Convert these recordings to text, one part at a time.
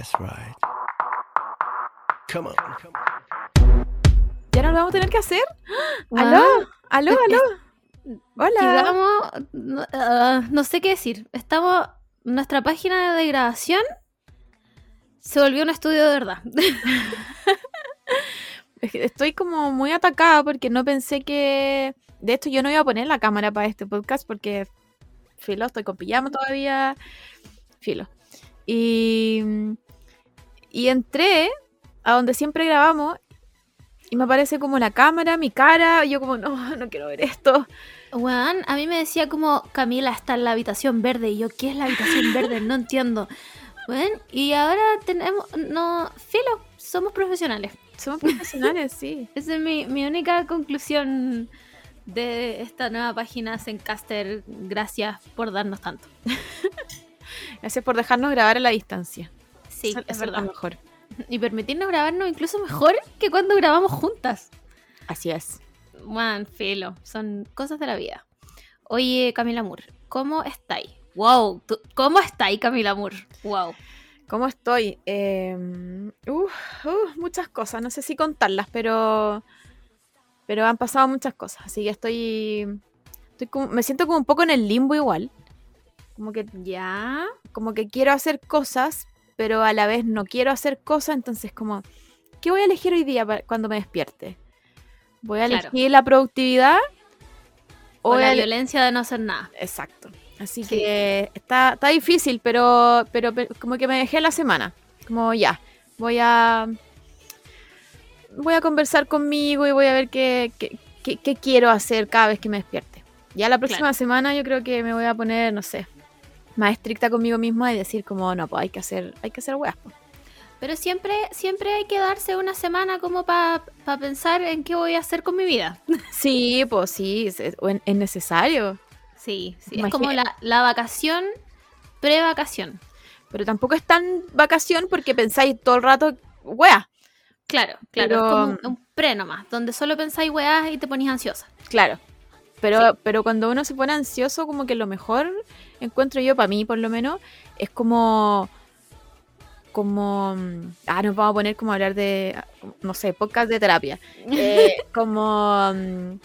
That's right. Come on. ¿Ya nos lo vamos a tener que hacer? ¿Aló? ¿Aló? ¿Aló? Hola. Ah, no sé qué decir. Estamos. Nuestra página de grabación se volvió un estudio de verdad. Estoy como muy atacada porque no pensé que... De hecho, yo no iba a poner la cámara para este podcast porque... Filo, estoy con pijama todavía. Filo. Y... Y entré a donde siempre grabamos y me aparece como la cámara, mi cara. Y yo como, no, no quiero ver esto. Weón, a mí me decía como Camila está en la habitación verde. Y yo, ¿qué es la habitación verde? No entiendo. Weón, y ahora tenemos. No, filo, somos profesionales. Somos profesionales, sí. Esa es mi, mi única conclusión de esta nueva página Zencaster. Gracias por darnos tanto. Gracias por dejarnos grabar a la distancia. Sí, es verdad. mejor. Y permitirnos grabarnos incluso mejor que cuando grabamos juntas. Así es. Man, filo, son cosas de la vida. Oye, Camila Moore, ¿cómo estáis? Wow, tú- ¿cómo estáis, Camila Moore? Wow. ¿Cómo estoy? Eh, uf, muchas cosas, no sé si contarlas, pero pero han pasado muchas cosas, así que estoy, estoy como- me siento como un poco en el limbo igual, como que ¿Ya? como que quiero hacer cosas, pero a la vez no quiero hacer cosas, entonces como ¿qué voy a elegir hoy día cuando me despierte? ¿Voy a Claro. elegir la productividad O la violencia de no hacer nada. Exacto. Así Sí. que está, está difícil, pero, pero, pero como que me dejé la semana. Como ya, voy a voy a conversar conmigo y voy a ver qué, qué, qué- qué quiero hacer cada vez que me despierte. Ya la próxima Claro. semana yo creo que me voy a poner, no sé, más estricta conmigo misma y decir como, no, pues hay que hacer, hay que hacer weas. pues". Pero siempre, siempre hay que darse una semana como para pensar en qué voy a hacer con mi vida. Sí, pues sí, es, es- es necesario. Sí, sí. Es como la, la vacación pre-vacación. Pero tampoco es tan vacación porque pensáis todo el rato, wea. Claro, claro. Pero- Es como un, un pre nomás, donde solo pensáis weás y te ponís ansiosa. Claro. Pero, Sí. pero cuando uno se pone ansioso, como que lo mejor, encuentro yo, para mí por lo menos, es como. Como. mm, Ah, nos vamos a poner como a hablar de. No sé, podcast de terapia. Eh, como. mm,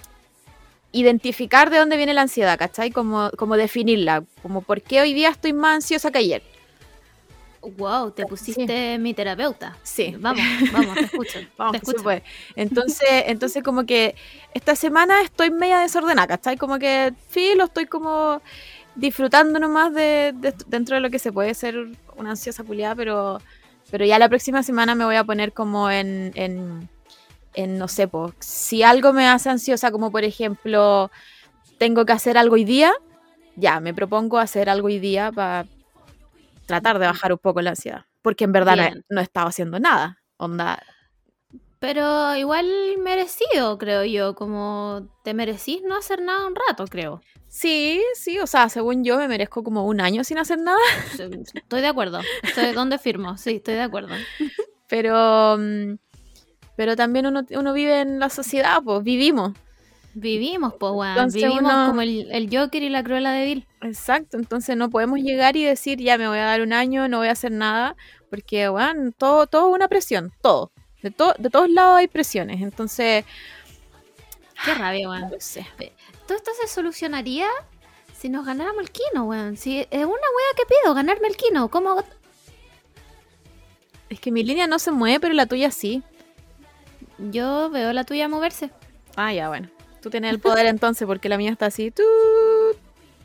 Identificar de dónde viene la ansiedad, ¿cachai? Como, como definirla. Como por qué hoy día estoy más ansiosa que ayer. Wow, te pusiste mi terapeuta. Sí. Vamos, vamos, te escucho. Vamos, te escucho. puede. Entonces, entonces como que esta semana estoy media desordenada, ¿cachai? Como que filo, estoy como disfrutando nomás de, de- dentro de lo que se puede ser una ansiosa culiada, pero, pero ya la próxima semana me voy a poner como en, en, en no sé, po, si algo me hace ansiosa, como por ejemplo, tengo que hacer algo hoy día, ya, me propongo hacer algo hoy día para tratar de bajar un poco la ansiedad, porque en verdad no estado haciendo nada, onda, Pero igual merecido, creo yo. Como te merecís no hacer nada un rato, creo. Sí, sí, o sea, según yo me merezco como un año sin hacer nada, Estoy de acuerdo. Estoy, ¿Dónde firmo? Sí, estoy de acuerdo. pero mm, pero también uno, uno vive en la sociedad, pues vivimos. Vivimos, pues, weón. Vivimos uno- como el, el Joker y la Cruella de Vil. Exacto, entonces no podemos llegar y decir, ya me voy a dar un año, no voy a hacer nada, porque, bueno, todo, todo es una presión, todo. De, to- de todos lados hay presiones, entonces, Qué rabia, weón. no sé. Todo esto se solucionaría si nos ganáramos el kino, weón. Si es una wea que pido, ganarme el kino. ¿Cómo? Es que mi línea no se mueve, pero la tuya sí. Yo veo la tuya moverse. Ah, ya, bueno. Tú tienes el poder entonces, porque la mía está así. Tú.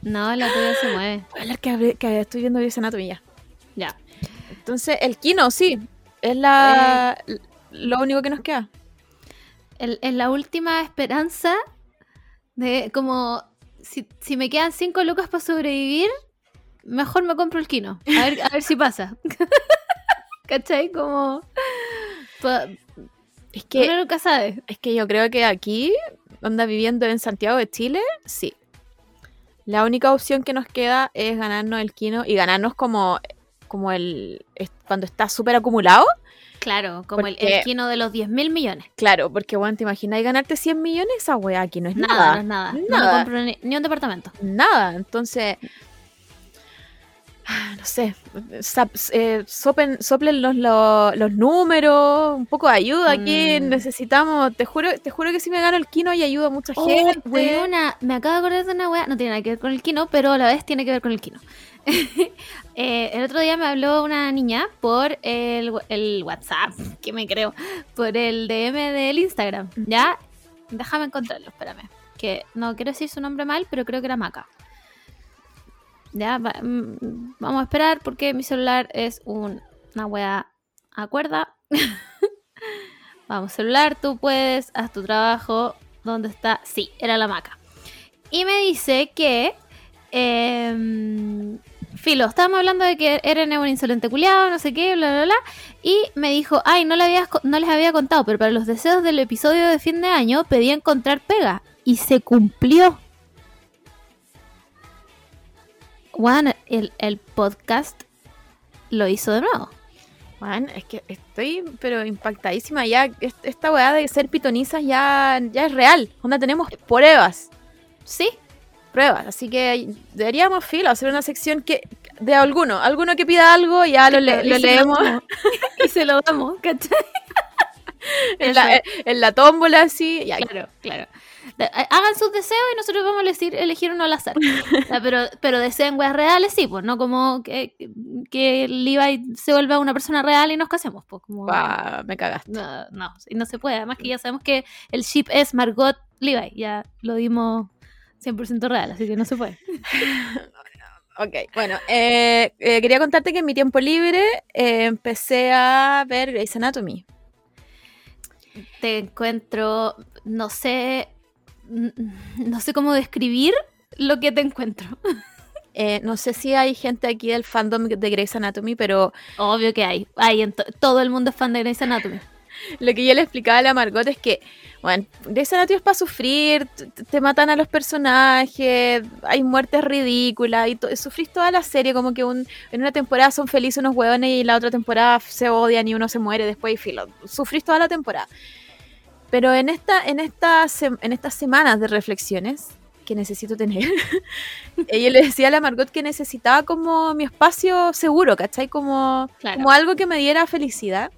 No, la tuya se mueve. Hablar que, que estoy viendo Grey's Anatomy ya. Ya. Entonces, el Kino, sí. Es la lo único que nos queda. Es la última esperanza de como si, si me quedan cinco lucas para sobrevivir, mejor me compro el kino. A ver, a ver si pasa. ¿Cachai? Como. pa- Es que, uno nunca sabe. es que yo creo que aquí, anda viviendo en Santiago de Chile, sí. La única opción que nos queda es ganarnos el Kino y ganarnos como, como el. cuando está súper acumulado. Claro, como el, Porque- el kino de los 10 mil millones. Claro, porque bueno, te imaginas ganarte 100 millones, esa weá aquí no es Nada, nada. no es nada. No me Nada. compro ni, ni un departamento. Nada. Entonces. Ah, no sé, sap- eh, sopen- soplen los, los, los números, un poco de ayuda aquí, Mm. necesitamos, te juro, te juro que si me gano el kino y ayudo a mucha Oh, gente. weona, me acabo de acordar de una wea, no tiene nada que ver con el kino, pero a la vez tiene que ver con el kino. Eh, el otro día me habló una niña por el WhatsApp, que me creo, por el DM del Instagram, ¿ya? Déjame encontrarlo, espérame. Que no quiero decir su nombre mal, pero creo que era Maca. Ya, va- mm, vamos a esperar porque mi celular es un- una wea a vamos, celular, tú puedes, haz tu trabajo. ¿Dónde está? Sí, era la Maca. Y me dice que. em, Filo, estábamos hablando de que Eren es un insolente culiado, no sé qué, bla, bla, bla. Y me dijo, ay, no, le habías co- no les había contado, pero para los deseos del episodio de fin de año pedí encontrar pega. Y se cumplió. Juan, el, el podcast lo hizo de nuevo. Man, es que estoy pero impactadísima ya. est- Esta weá de ser pitonizas ya, ya es real. Onda tenemos pruebas. Sí, Pruebas. Así que deberíamos, filo, hacer una sección que de alguno. Alguno que pida algo, ya lo, le- lo leemos y se lo damos, ¿cachai? en la, en la tómbola así. Ya, Claro, claro. Hagan sus deseos y nosotros vamos a elegir, elegir uno al azar. Pero, pero deseen weas reales, sí, pues, no como que, que Levi se vuelva una persona real y nos casemos, pues, como... me cagaste. No, no, y no se puede. Además que ya sabemos que el ship es Margot Levi, ya lo dimos 100% real, así que no se puede. Ok, bueno, eh, eh, quería contarte que en mi tiempo libre eh, empecé a ver Grey's Anatomy. Te encuentro, no sé, no sé cómo describir lo que te encuentro. Eh, no sé si hay gente aquí del fandom de Grey's Anatomy, pero Obvio que hay, hay en to- todo el mundo es fan de Grey's Anatomy. lo que yo le explicaba a la Margot es que, bueno, Grey's Anatomy es para sufrir, te matan a los personajes, hay muertes ridículas, y to- sufrís toda la serie, como que un, en una temporada son felices unos hueones y en la otra temporada se odian y uno se muere después y filo, sufrís toda la temporada. Pero en, esta, en, esta, en estas semanas de reflexiones que necesito tener, yo le decía a la Margot que necesitaba como mi espacio seguro, ¿cachai? Como, Claro. como algo que me diera felicidad.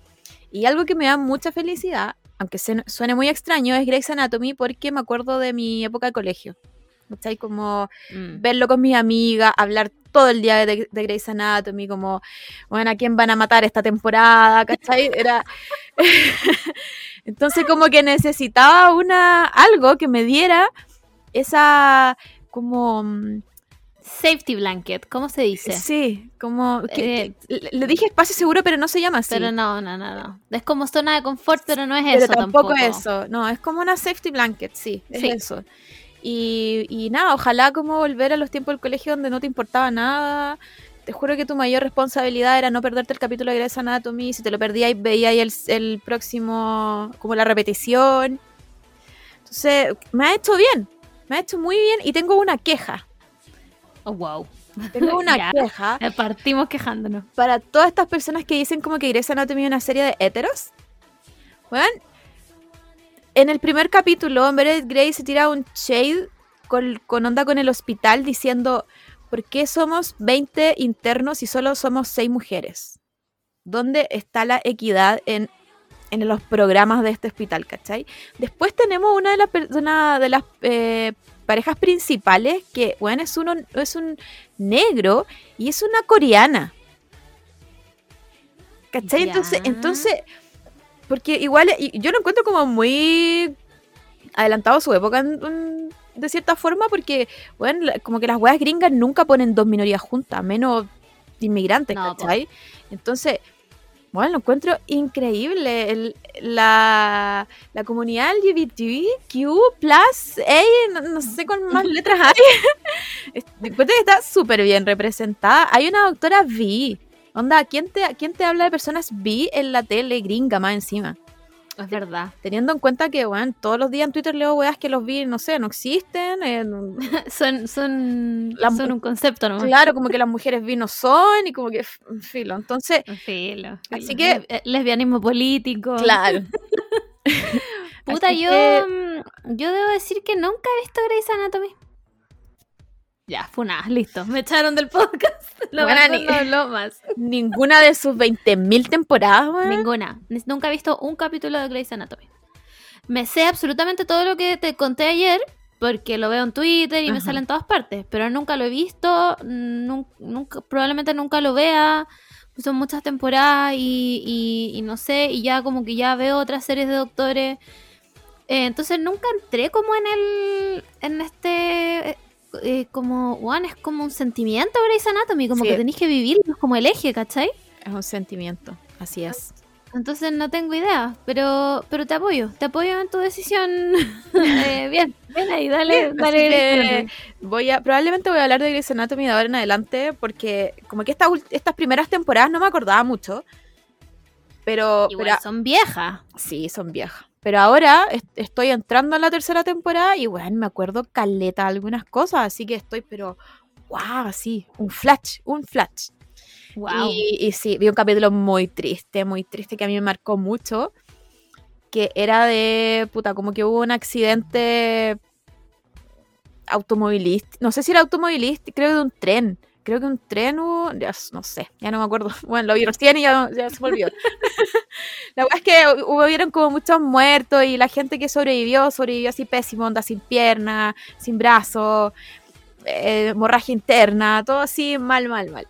Y algo que me da mucha felicidad, aunque se- suene muy extraño, es Grey's Anatomy porque me acuerdo de mi época de colegio. ¿Cachai? Como Mm. verlo con mis amigas, hablar todo el día de, de Grey's Anatomy, como, bueno, ¿a quién van a matar esta temporada? ¿Cachai? Era... Entonces como que necesitaba una, algo que me diera esa, como... mm, Safety blanket, ¿cómo se dice? Sí, como... que- Eh, le dije espacio seguro, pero no se llama así. Pero no, no, no, no. Es como zona de confort, pero no es pero eso tampoco, tampoco. eso. No, es como una safety blanket, sí, es Sí. eso. Y, y nada, ojalá como volver a los tiempos del colegio donde no te importaba nada. Te juro que tu mayor responsabilidad era no perderte el capítulo de Grey's Anatomy. Si te lo perdías, veías el, el próximo, como la repetición. Entonces, me ha hecho bien. Me ha hecho muy bien y tengo una queja. Oh, wow. Tengo una Ya. queja Eh, Partimos quejándonos. para todas estas personas que dicen como que Grey's Anatomy es una serie de héteros. Bueno, en el primer capítulo, Meredith Grey se tira un shade con, con onda con el hospital diciendo, ¿por qué somos 20 internos y solo somos 6 mujeres? ¿Dónde está la equidad en, en los programas de este hospital, cachai? Después tenemos una de, una de las eh, parejas principales que, bueno, es, uno, es un negro y es una coreana. ¿Cachai? Entonces, entonces, porque igual yo lo encuentro como muy adelantado a su época en- en- de cierta forma, porque, bueno, como que las weas gringas nunca ponen dos minorías juntas, menos inmigrantes, No. ¿cachai? Entonces, bueno, lo encuentro increíble. El- la, la comunidad LGBTQ, plus, no, no sé cuál más letras hay. Encuentro que está súper bien representada. Hay una doctora B. Onda, ¿quién te, ¿quién te habla de personas B en la tele gringa más encima? Es verdad. Teniendo en cuenta que, bueno, todos los días en Twitter leo weas que los B, no sé, no existen. eh, no- Son, son, son un concepto nomás. claro, como que las mujeres B no son y como que, filo. Entonces, Filo, Así que- Le- Lesbianismo político. claro. Puta, Así yo, que- mm, yo debo decir que nunca he visto Grey's Anatomy. Ya, fue nada, listo. Me echaron del podcast. Lo Buena mejor ni- no habló más. Ninguna de sus 20.000 temporadas, weón. Ninguna. Ni- Nunca he visto un capítulo de Grey's Anatomy. Me sé absolutamente todo lo que te conté ayer porque lo veo en Twitter y me sale en todas partes, pero nunca lo he visto, nun- nunca, probablemente nunca lo vea. Son muchas temporadas y, y- y no sé, y ya como que ya veo otras series de doctores. Eh, entonces nunca entré como en el. en este. Eh, como, Juan, es como un sentimiento Grey's Anatomy, como Sí. que tenéis que vivirlo, es como el eje, ¿cachai? Es un sentimiento, así es. Entonces no tengo idea, pero pero te apoyo, te apoyo en tu decisión. Eh, bien, ven ahí, dale, Así dale. que voy a, probablemente voy a hablar de Grey's Anatomy de ahora en adelante porque como que esta estas primeras temporadas no me acordaba mucho. Pero, Igual pero son viejas. sí, son viejas. Pero ahora est- estoy entrando en la tercera temporada y bueno, me acuerdo caleta algunas cosas, así que estoy pero wow, así, un flash, un flash. Wow. Y, y sí, vi un capítulo muy triste, muy triste que a mí me marcó mucho. Que era de, puta, como que hubo un accidente automovilístico. No sé si era automovilístico, creo que de un tren. Creo que un tren hubo, ya no sé, ya no me acuerdo. Bueno, lo vi recién y ya, ya se me olvidó. la verdad es que hubo, hubieron como muchos muertos y la gente que sobrevivió, sobrevivió así pésimo, onda sin pierna, sin brazo, eh, hemorragia interna, todo así mal, mal, mal.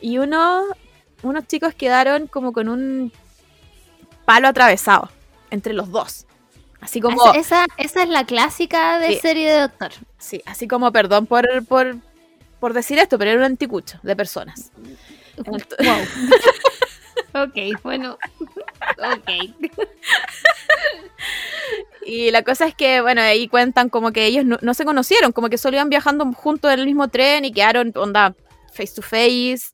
Y uno, unos chicos quedaron como con un palo atravesado entre los dos. Así como, Esa, esa, esa es la clásica de Sí. serie de doctor. sí, así como, perdón por, por, por decir esto, pero era un anticucho de personas. Wow. ok, bueno. Ok. Y la cosa es que, bueno, ahí cuentan como que ellos no, no se conocieron, como que solo iban viajando juntos en el mismo tren y quedaron, onda, face to face,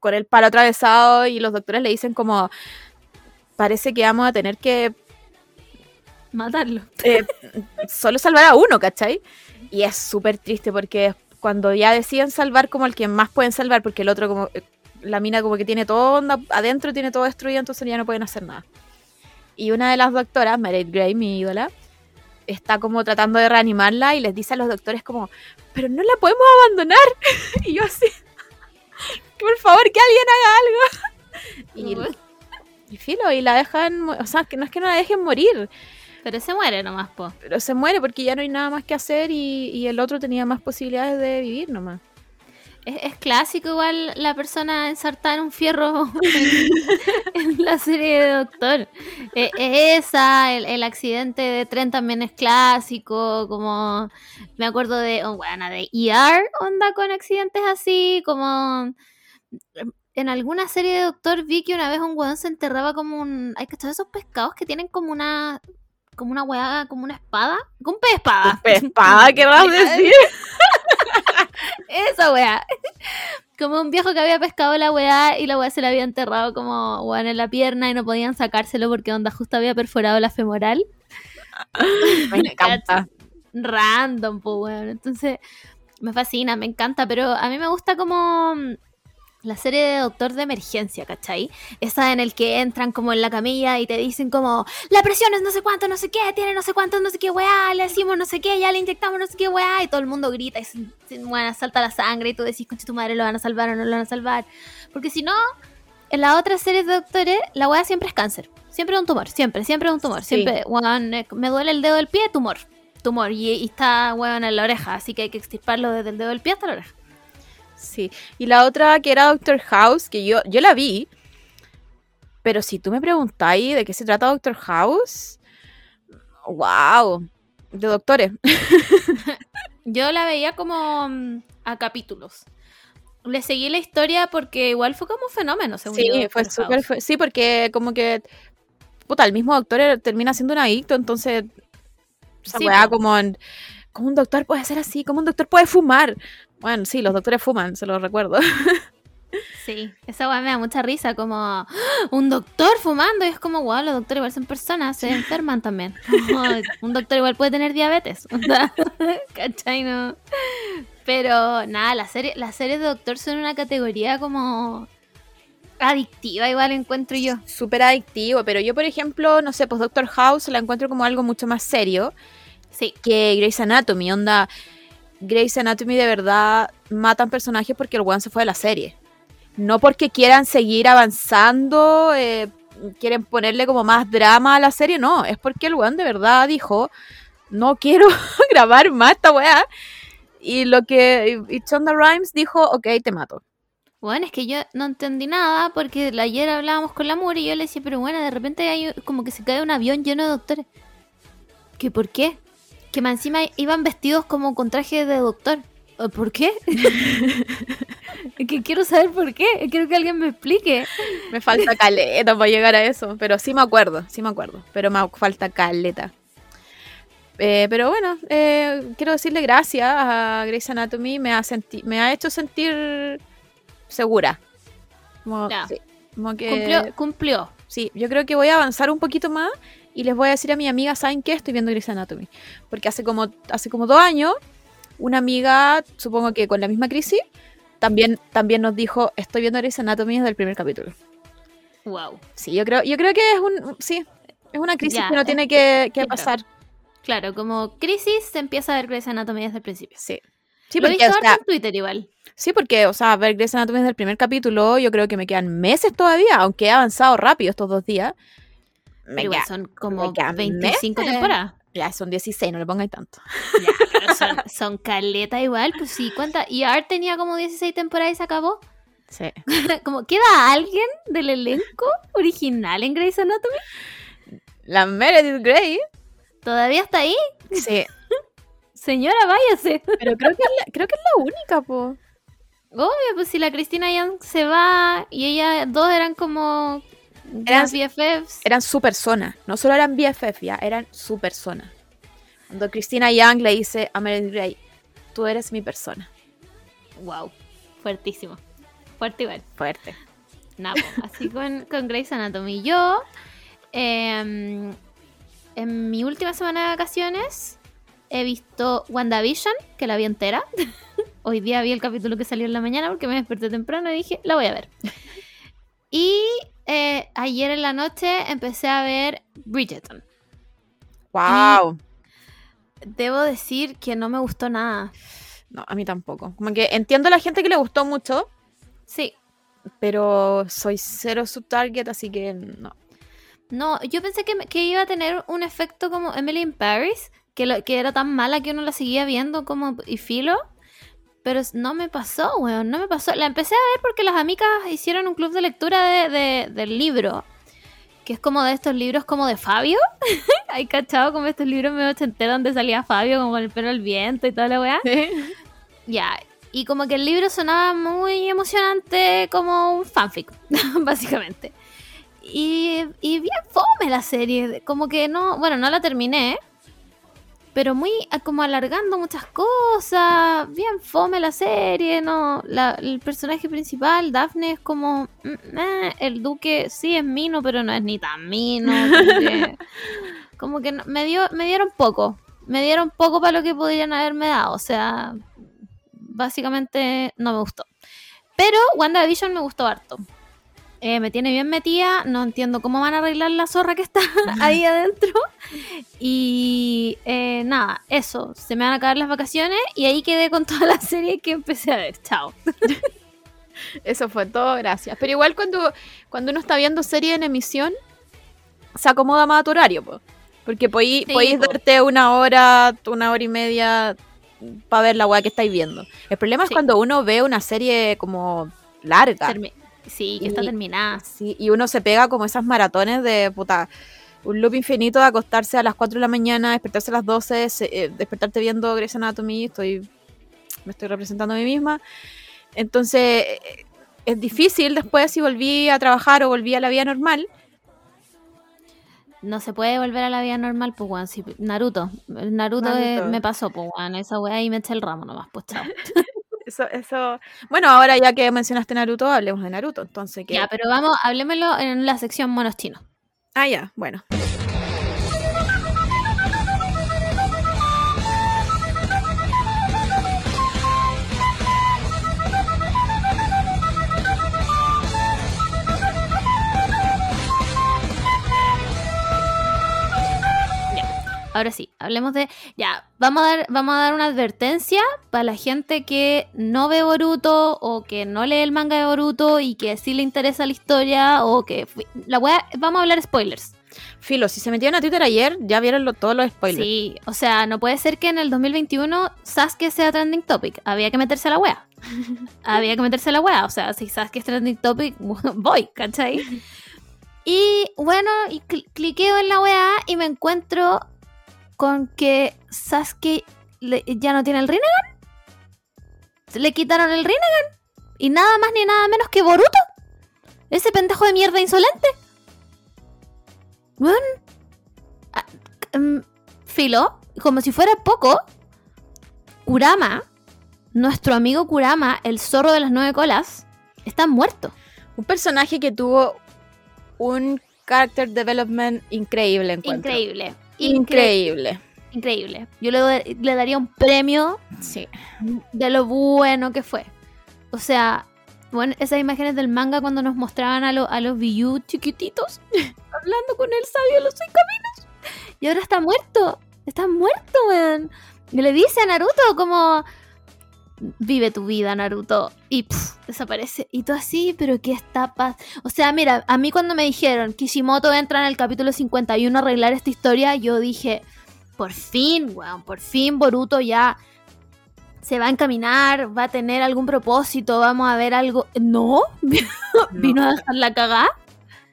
con el palo atravesado y los doctores le dicen como, parece que vamos a tener que Matarlo. eh, solo salvar a uno, ¿cachai? Y es súper triste porque cuando ya deciden salvar como el que más pueden salvar, porque el otro como, eh, la mina como que tiene todo onda, adentro tiene todo destruido, entonces ya no pueden hacer nada. Y una de las doctoras, Meredith Grey, mi ídola, está como tratando de reanimarla y les dice a los doctores como, pero no la podemos abandonar. y yo así, por favor, que alguien haga algo. Y, y filo, y la dejan, o sea, que no es que no la dejen morir, Pero se muere nomás, po. pero se muere porque ya no hay nada más que hacer y, y el otro tenía más posibilidades de vivir nomás. Es, es clásico igual la persona ensartar un fierro en, en la serie de Doctor. Eh, es esa, el, el accidente de tren también es clásico, como me acuerdo de, oh, bueno, de ER, onda con accidentes así, como en alguna serie de Doctor vi que una vez un weón se enterraba como un... ¿Hay que esos pescados que tienen como una... Como una weá, como una espada? Como un pez espada. Espada, ¿qué vas a decir? Esa weá. Como un viejo que había pescado la weá y la weá se la había enterrado como weón en la pierna y no podían sacárselo porque onda justo había perforado la femoral. Me encanta. Random, pues weón. Entonces, me fascina, me encanta, pero a mí me gusta como la serie de Doctor de Emergencia, ¿cachai? Esa en el que entran como en la camilla y te dicen como, la presión es no sé cuánto, no sé qué, tiene no sé cuánto, no sé qué weá, le decimos no sé qué, ya le inyectamos no sé qué weá, y todo el mundo grita y bueno, salta la sangre y tú decís, concha tu madre, lo van a salvar o no lo van a salvar. Porque si no, en las otras series de doctores, la weá siempre es cáncer. Siempre es un tumor, siempre, siempre es un tumor. Sí. Siempre, weón, eh, me duele el dedo del pie, tumor. Tumor. Y, y está, weón, en la oreja. Así que hay que extirparlo desde el dedo del pie hasta la oreja. Sí. Y la otra que era Doctor House, que yo, yo la vi. Pero si tú me preguntáis de qué se trata Doctor House, wow. De doctores. Yo la veía como mm, a capítulos. Le seguí la historia porque igual fue como un fenómeno, según Sí, yo, fue fue- Sí, porque como que. Puta, el mismo doctor era- termina siendo un adicto, entonces. Esa Sí, weá como en. ¿Cómo un doctor puede ser así? ¿Cómo un doctor puede fumar? Bueno, sí, los doctores fuman, se los recuerdo. Sí, esa weá me da mucha risa, como ¡Ah! un doctor fumando, y es como, wow, los doctores igual son personas, se enferman también. Como, un doctor igual puede tener diabetes, ¿cachai? No? Pero nada, las series las series de doctor son una categoría como adictiva, igual encuentro yo. Súper adictivo, pero yo, por ejemplo, no sé, pues Doctor House la encuentro como algo mucho más serio Sí, que Grey's Anatomy, onda. Grey's Anatomy de verdad matan personajes porque el weón se fue de la serie. No porque quieran seguir avanzando, eh, quieren ponerle como más drama a la serie, no. Es porque el weón de verdad dijo, no quiero grabar más esta weá. Y lo que y Shonda Rhimes dijo, ok, te mato. Bueno, es que yo no entendí nada porque ayer hablábamos con la Muri y yo le decía, pero bueno, de repente hay como que se cae un avión lleno de doctores. ¿Que por qué? Que más encima iban vestidos como con traje de doctor. ¿Por qué? es que quiero saber por qué. Quiero que alguien me explique. Me falta caleta para llegar a eso. Pero sí me acuerdo, sí me acuerdo. Pero me falta caleta. Eh, pero bueno, eh, quiero decirle gracias a Grey's Anatomy. Me ha, senti me ha hecho sentir segura. Como, Ya. sí, como que, Cumplió, cumplió. Sí, yo creo que voy a avanzar un poquito más y les voy a decir a mi amiga, ¿saben qué? Estoy viendo Grey's Anatomy. Porque hace como, hace como dos años, una amiga, supongo que con la misma crisis, también, también nos dijo, estoy viendo Grey's Anatomy desde el primer capítulo. Wow. Sí, yo creo, yo creo que es un, sí, es una crisis Ya, que es- tiene que, pasar. Claro, como crisis se empieza a ver Grey's Anatomy desde el principio. Sí. Sí, Lo he porque, visto o sea, harto en Twitter igual. sí, porque, o sea, ver Grey's Anatomy desde el primer capítulo, yo creo que me quedan meses todavía, aunque he avanzado rápido estos dos días. Me Pero son como quedan 25 meses. temporadas. ya son 16, no le pongáis tanto. Ya, pero son, son caleta igual, pues sí, ¿cuánta? Y Art tenía como 16 temporadas y se acabó. Sí. como, ¿queda alguien del elenco original en Grey's Anatomy? La Meredith Grey. ¿Todavía está ahí? Sí. Señora, váyase. Pero creo que es la, creo que es la única, po. Obvio, pues si la Cristina Young se va y ellas dos eran como Eran- BFFs. Eran su persona. No solo eran BFF, ya, eran su persona. Cuando Christina Young le dice a Meredith Grey, tú eres mi persona. Wow, fuertísimo. Fuerte igual. Fuerte. Nada, así con, con Grey's Anatomy. Yo, em, en mi última semana de vacaciones, he visto WandaVision, que la vi entera. Hoy día vi el capítulo que salió en la mañana porque me desperté temprano y dije, la voy a ver. Y eh, ayer en la noche empecé a ver Bridgerton. Wow. Debo decir que no me gustó nada. No, a mí tampoco. Como que entiendo a la gente que le gustó mucho, Sí, pero soy cero subtarget, así que no. No, yo pensé que, que iba a tener un efecto como Emily in Paris, que, lo- que era tan mala que uno la seguía viendo como y filo. Pero no me pasó, weón, no me pasó. La empecé a ver porque las amigas hicieron un club de lectura de, de- del libro. Que es como de estos libros como de Fabio. Hay cachado como estos libros medio ochenteros donde salía Fabio como con el pelo al viento y toda la weá. Ya, y como que el libro sonaba muy emocionante como un fanfic, básicamente. Y, y bien fome la serie, como que no, bueno, no la terminé, pero muy como alargando muchas cosas, bien fome la serie, no, la- el personaje principal, Daphne, es como, mm, eh, el duque sí es mino, pero no es ni tan mino, como que, como que no- me, dio, me dieron poco, me dieron poco para lo que podrían haberme dado, o sea, básicamente no me gustó. Pero WandaVision me gustó harto. Eh, me tiene bien metida, no entiendo cómo van a arreglar la zorra que está ahí adentro. Y eh, nada, eso, se me van a acabar las vacaciones y ahí quedé con toda la serie que empecé a ver. Chao. Eso fue todo, gracias. Pero igual cuando, cuando uno está viendo serie en emisión, se acomoda más a tu horario, po. Porque Sí, podéis po. darte una hora, una hora y media para ver la weá que estáis viendo. El problema es Sí. cuando uno ve una serie como larga. Termi- sí, que está terminada. Sí, y uno se pega como esas maratones de puta. Un loop infinito de acostarse a las 4 de la mañana, despertarse a las 12, se- eh, despertarte viendo Grey's Anatomy, estoy, me estoy representando a mí misma. Entonces, eh, es difícil después si volví a trabajar o volví a la vida normal. No se puede volver a la vida normal, pues, weón. si- Naruto. Naruto, eh, me pasó, pues, weón. Esa weá y me eché el ramo nomás, pues, chao. Eso, eso. Bueno, ahora ya que mencionaste Naruto, hablemos de Naruto. Entonces, ¿qué? Ya, pero vamos, hablemoslo en la sección monos chinos. Ah, ya, bueno. Ahora sí, hablemos de. Ya, vamos a dar, vamos a dar una advertencia para la gente que no ve Boruto o que no lee el manga de Boruto y que sí le interesa la historia o que. La wea, vamos a hablar spoilers. Filo, si se metieron a Twitter ayer, ya vieron lo- todos los spoilers. Sí, o sea, no puede ser que en el 2021 Sasuke sea trending topic. Había que meterse a la wea. Había que meterse a la wea. O sea, si Sasuke es trending topic, voy, ¿cachai? Y bueno, y cl- cliqueo en la wea y me encuentro con que Sasuke le- ya no tiene el Rinnegan. Le quitaron el Rinnegan. Y nada más ni nada menos que Boruto. Ese pendejo de mierda insolente. Weón. Ah, mm, filo, como si fuera poco, Kurama, nuestro amigo Kurama, el zorro de las nueve colas, está muerto. Un personaje que tuvo un character development increíble, encuentro. Increíble. Increíble. Increíble. Yo le, le daría un premio Sí. de lo bueno que fue. O sea, bueno, esas imágenes del manga cuando nos mostraban a, lo- a los Byu chiquititos hablando con el sabio de los seis caminos. Y ahora está muerto. Está muerto, weón. Y le dice a Naruto como... Vive tu vida, Naruto. Y pff, desaparece. Y todo así, pero qué está pas... O sea, mira, a mí cuando me dijeron Kishimoto entra en el capítulo 51 a arreglar esta historia, yo dije, por fin, weón, por fin Boruto ya se va a encaminar, va a tener algún propósito, vamos a ver algo. No, vino a dejar la cagada.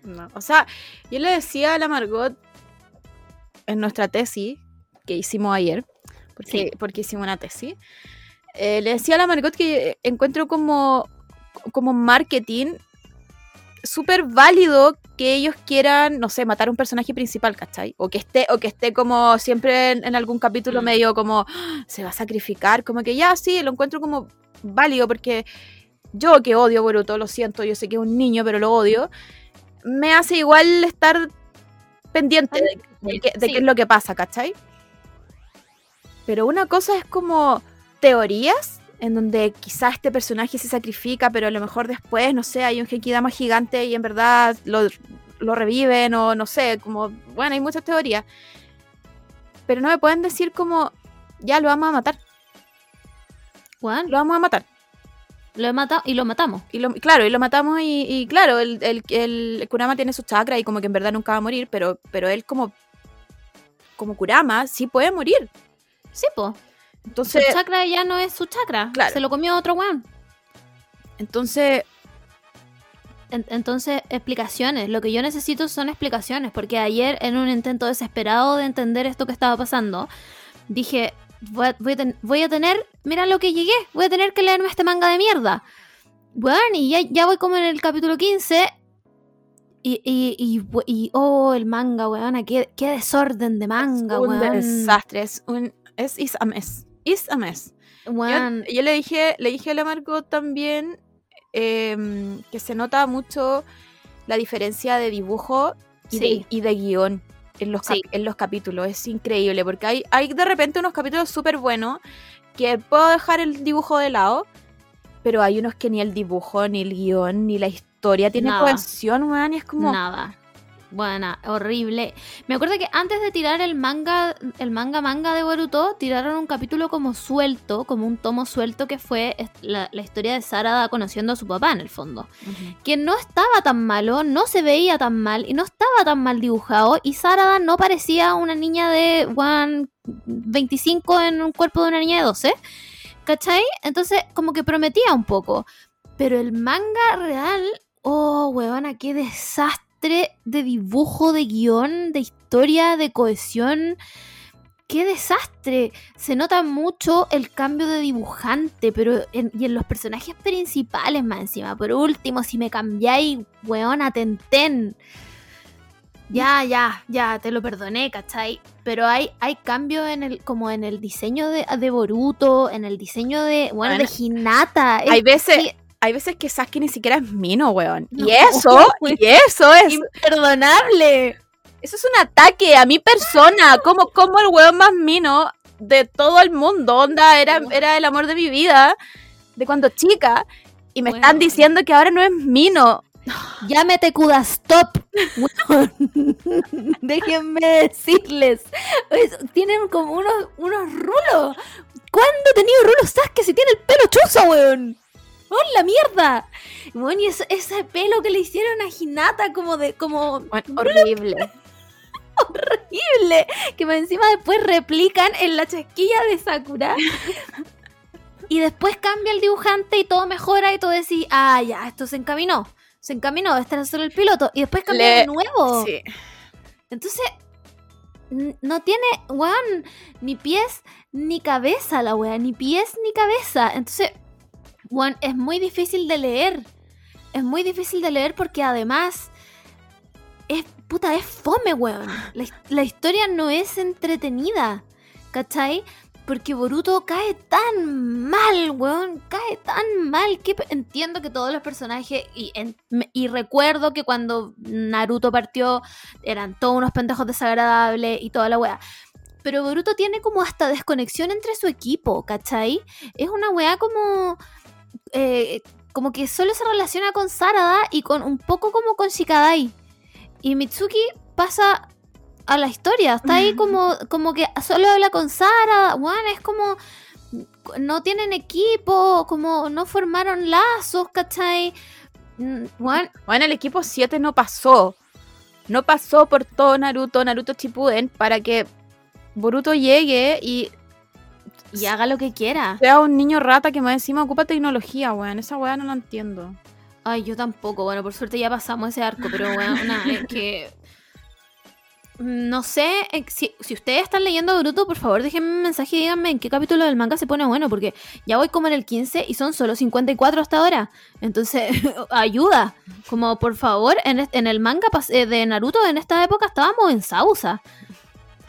No, O sea, yo le decía a la Margot en nuestra tesis que hicimos ayer, porque, Sí. porque hicimos una tesis, eh, le decía a la Margot que encuentro como, como marketing súper válido que ellos quieran, no sé, matar a un personaje principal, ¿cachai? O que esté, o que esté como siempre en, en algún capítulo Mm. medio como "Ah, se va a sacrificar, como que ya sí, lo encuentro como válido porque yo que odio Boruto, lo siento, yo sé que es un niño, pero lo odio, me hace igual estar pendiente de, de qué- de Sí. qué es lo que pasa, ¿cachai? Pero una cosa es como teorías en donde quizás este personaje se sacrifica, pero a lo mejor después, no sé, hay un Genkidama gigante y en verdad lo, lo reviven o no sé, como, bueno, hay muchas teorías. Pero no me pueden decir como, ya lo vamos a matar, Juan, lo vamos a matar. lo he matado y lo matamos. Y lo, claro, y lo matamos y, y claro, el, el, el Kurama tiene su chakra y como que en verdad nunca va a morir, pero, pero él como, como Kurama sí puede morir. Sí, po. Su Entonces, chakra ya no es su chakra. Claro. Se lo comió otro weón. entonces En- Entonces, explicaciones. Lo que yo necesito son explicaciones. Porque ayer, en un intento desesperado de entender esto que estaba pasando, dije: Voy a, voy a ten- voy a tener. Mira lo que llegué. Voy a tener que leerme este manga de mierda. Bueno, y ya, ya voy como en el capítulo 15. Y, y, y, oh, el manga, weón. Qué, qué desorden de manga, un weón. desastre, es un es is a mess. Is a mess. Yo, le dije, le dije a la Margot también em, que se nota mucho la diferencia de dibujo y, Sí. de, y de guion en los, Sí. en los capítulos. Es increíble porque hay, hay de repente unos capítulos súper buenos que puedo dejar el dibujo de lado, pero hay unos que ni el dibujo, ni el guion, ni la historia tiene cohesión, weón, y es como... Nada. Buena, horrible. Me acuerdo que antes de tirar el manga, el manga manga de Boruto, tiraron un capítulo como suelto, como un tomo suelto que fue la, la historia de Sarada conociendo a su papá en el fondo. Que no estaba tan malo, no se veía tan mal y no estaba tan mal dibujado. Y Sarada no parecía una niña de one 25 en un cuerpo de una niña de 12. ¿Cachai? Entonces, como que prometía un poco. Pero el manga real, oh, huevona, qué desastre de dibujo, de guion, de historia, de cohesión. ¡Qué desastre! Se nota mucho el cambio de dibujante, pero en- y en los personajes principales más encima. Por último, si me cambiáis, weón, a Tenten. Ya, ya, ya, te lo perdoné, ¿cachai? Pero hay, hay cambio en el, como en el diseño de, de Boruto, en el diseño de, bueno, de Hinata. Hay Es veces, hay veces que Sasuke ni siquiera es Mino, weón. No, y eso, y eso es, imperdonable. eso es un ataque a mi persona. Como, como el weón más Mino de todo el mundo. Onda, era, era el amor de mi vida de cuando chica. Y me están diciendo que ahora no es Mino. Llámete Kuda Stop. weón. Déjenme decirles. Es- Tienen como unos, unos rulos. ¿Cuándo he tenido rulos Sasuke si tiene el pelo chuzo, weón? ¡Oh, la mierda! Weón, y ese, ese pelo que le hicieron a Hinata como de. como Bueno, horrible. horrible. Que encima después replican en la chasquilla de Sakura. y después cambia el dibujante y todo mejora y todo decís, ah, ya, esto se encaminó. Se encaminó, este era solo el piloto. Y después cambia Le- de nuevo. Sí. Entonces, no tiene, weón, ni pies ni cabeza la wea, ni pies ni cabeza. Entonces, weón, es muy difícil de leer. Es muy difícil de leer porque además es, puta, es fome, weón. La, his- la historia no es entretenida, ¿cachai? Porque Boruto cae tan mal, weón, cae tan mal que entiendo que todos los personajes, y, en- y recuerdo que cuando Naruto partió eran todos unos pendejos desagradables y toda la wea. Pero Boruto tiene como hasta desconexión entre su equipo, ¿cachai? Es una wea como... eh, como que solo se relaciona con Sarada y con un poco como con Shikadai. Y Mitsuki pasa a la historia. Está ahí como, como que solo habla con Sara. Bueno, es como. No tienen equipo, como no formaron lazos, ¿cachai? Mm, Bueno, Bueno, el equipo 7 no pasó. No pasó por todo Naruto, Naruto Shippuden, para que Boruto llegue y y haga lo que quiera. sea un niño rata que más encima ocupa tecnología, weón. Esa weá no la entiendo. Ay, yo tampoco. Bueno, por suerte ya pasamos ese arco, pero nada, es que. No sé, eh, si, si ustedes están leyendo Boruto, por favor déjenme un mensaje y díganme en qué capítulo del manga se pone bueno, porque ya voy como en el 15 y son solo 54 hasta ahora. Entonces, ayuda. Como por favor, en, en el manga eh, de Naruto en esta época estábamos en Sausa.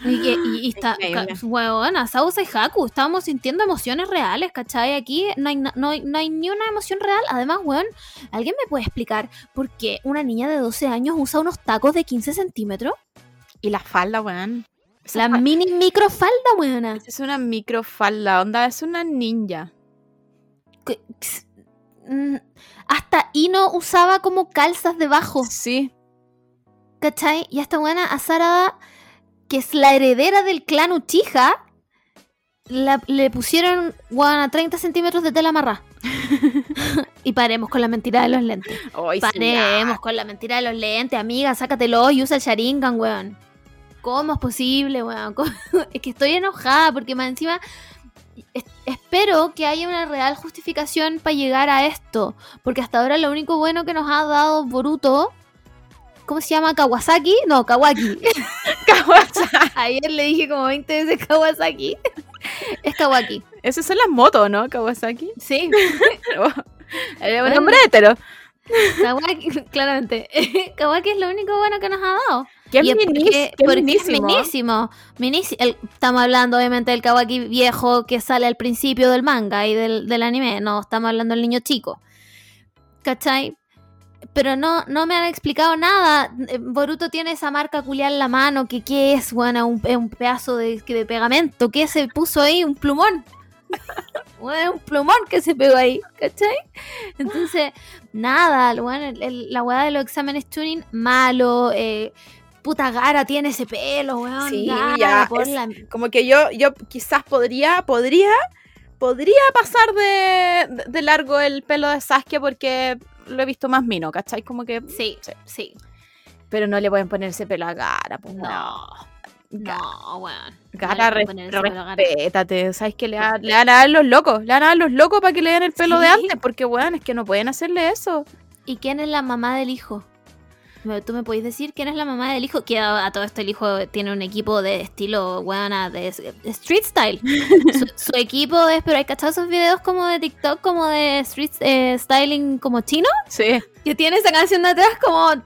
Y, y- y- está, huevona, Sausa y Haku, estábamos sintiendo emociones reales, ¿cachai? Aquí no hay, no, no hay ni una emoción real. Además, weón, ¿alguien me puede explicar por qué una niña de 12 años usa unos tacos de 15 centímetros? Y la falda, weón. Esa La fa- mini microfalda, weona. es una microfalda, onda, es una ninja. Mm, Hasta Ino usaba como calzas debajo, Sí. ¿cachai? Y esta buena Azarada, que es la heredera del clan Uchiha, la- le pusieron, weona, 30 centímetros de tela amarrada. y paremos con la mentira de los lentes. Sí, Paremos con la mentira de los lentes, amiga, sácatelo y usa el Sharingan, weón. ¿Cómo es posible, weón? ¿Cómo? Es que estoy enojada porque más encima es- espero que haya una real justificación para llegar a esto. Porque hasta ahora lo único bueno que nos ha dado Boruto, ¿cómo se llama? ¿Kawasaki? No, Kawaki. Kawasaki. Ayer le dije como 20 veces Kawasaki. es Kawaki. Esas son las motos, ¿no? Kawasaki. Sí, un Bueno. nombre hetero. Kawaki, claramente. Kawaki es lo único bueno que nos ha dado. Qué Y es minis- porque, qué porque es minísimo. minísimo. El- estamos hablando obviamente del Kawaki viejo que sale al principio del manga y del, del anime. No, estamos hablando del niño chico. ¿Cachai? Pero no, no me han explicado nada. Eh, Boruto tiene esa marca culiar en la mano. que ¿Qué es? Bueno, un, es un pedazo de, que de pegamento. ¿Qué se puso ahí? Un plumón. Bueno, un plumón que se pegó ahí. ¿Cachai? Entonces, nada. Bueno, el- el- la weá de los exámenes tuning, malo. Eh, puta Gara tiene ese pelo, weón. Sí, Gara, ya, por es- la- Como que yo, yo quizás podría, podría, podría pasar de, de- de largo el pelo de Sasuke porque lo he visto más mino, ¿cachai? Como que. Sí, Sí. sí. Pero no le pueden poner ese pelo a Gara, pues No, no, weón. Gara, No le res- pueden poner ese pelo a Gara. respétate. ¿Sabes que le, da- le van a dar los locos? Le van a dar los locos para que le den el pelo de antes, porque, weón, es que no pueden hacerle eso. ¿Y quién es la mamá del hijo? ¿Me- ¿Tú me podéis decir quién es la mamá del hijo? Que a, a todo esto el hijo tiene un equipo de estilo, weona, de, de street style. su, su equipo es, pero hay cachado esos videos como de TikTok, como de street eh, styling como chino, Sí. que tiene esa canción de atrás como así,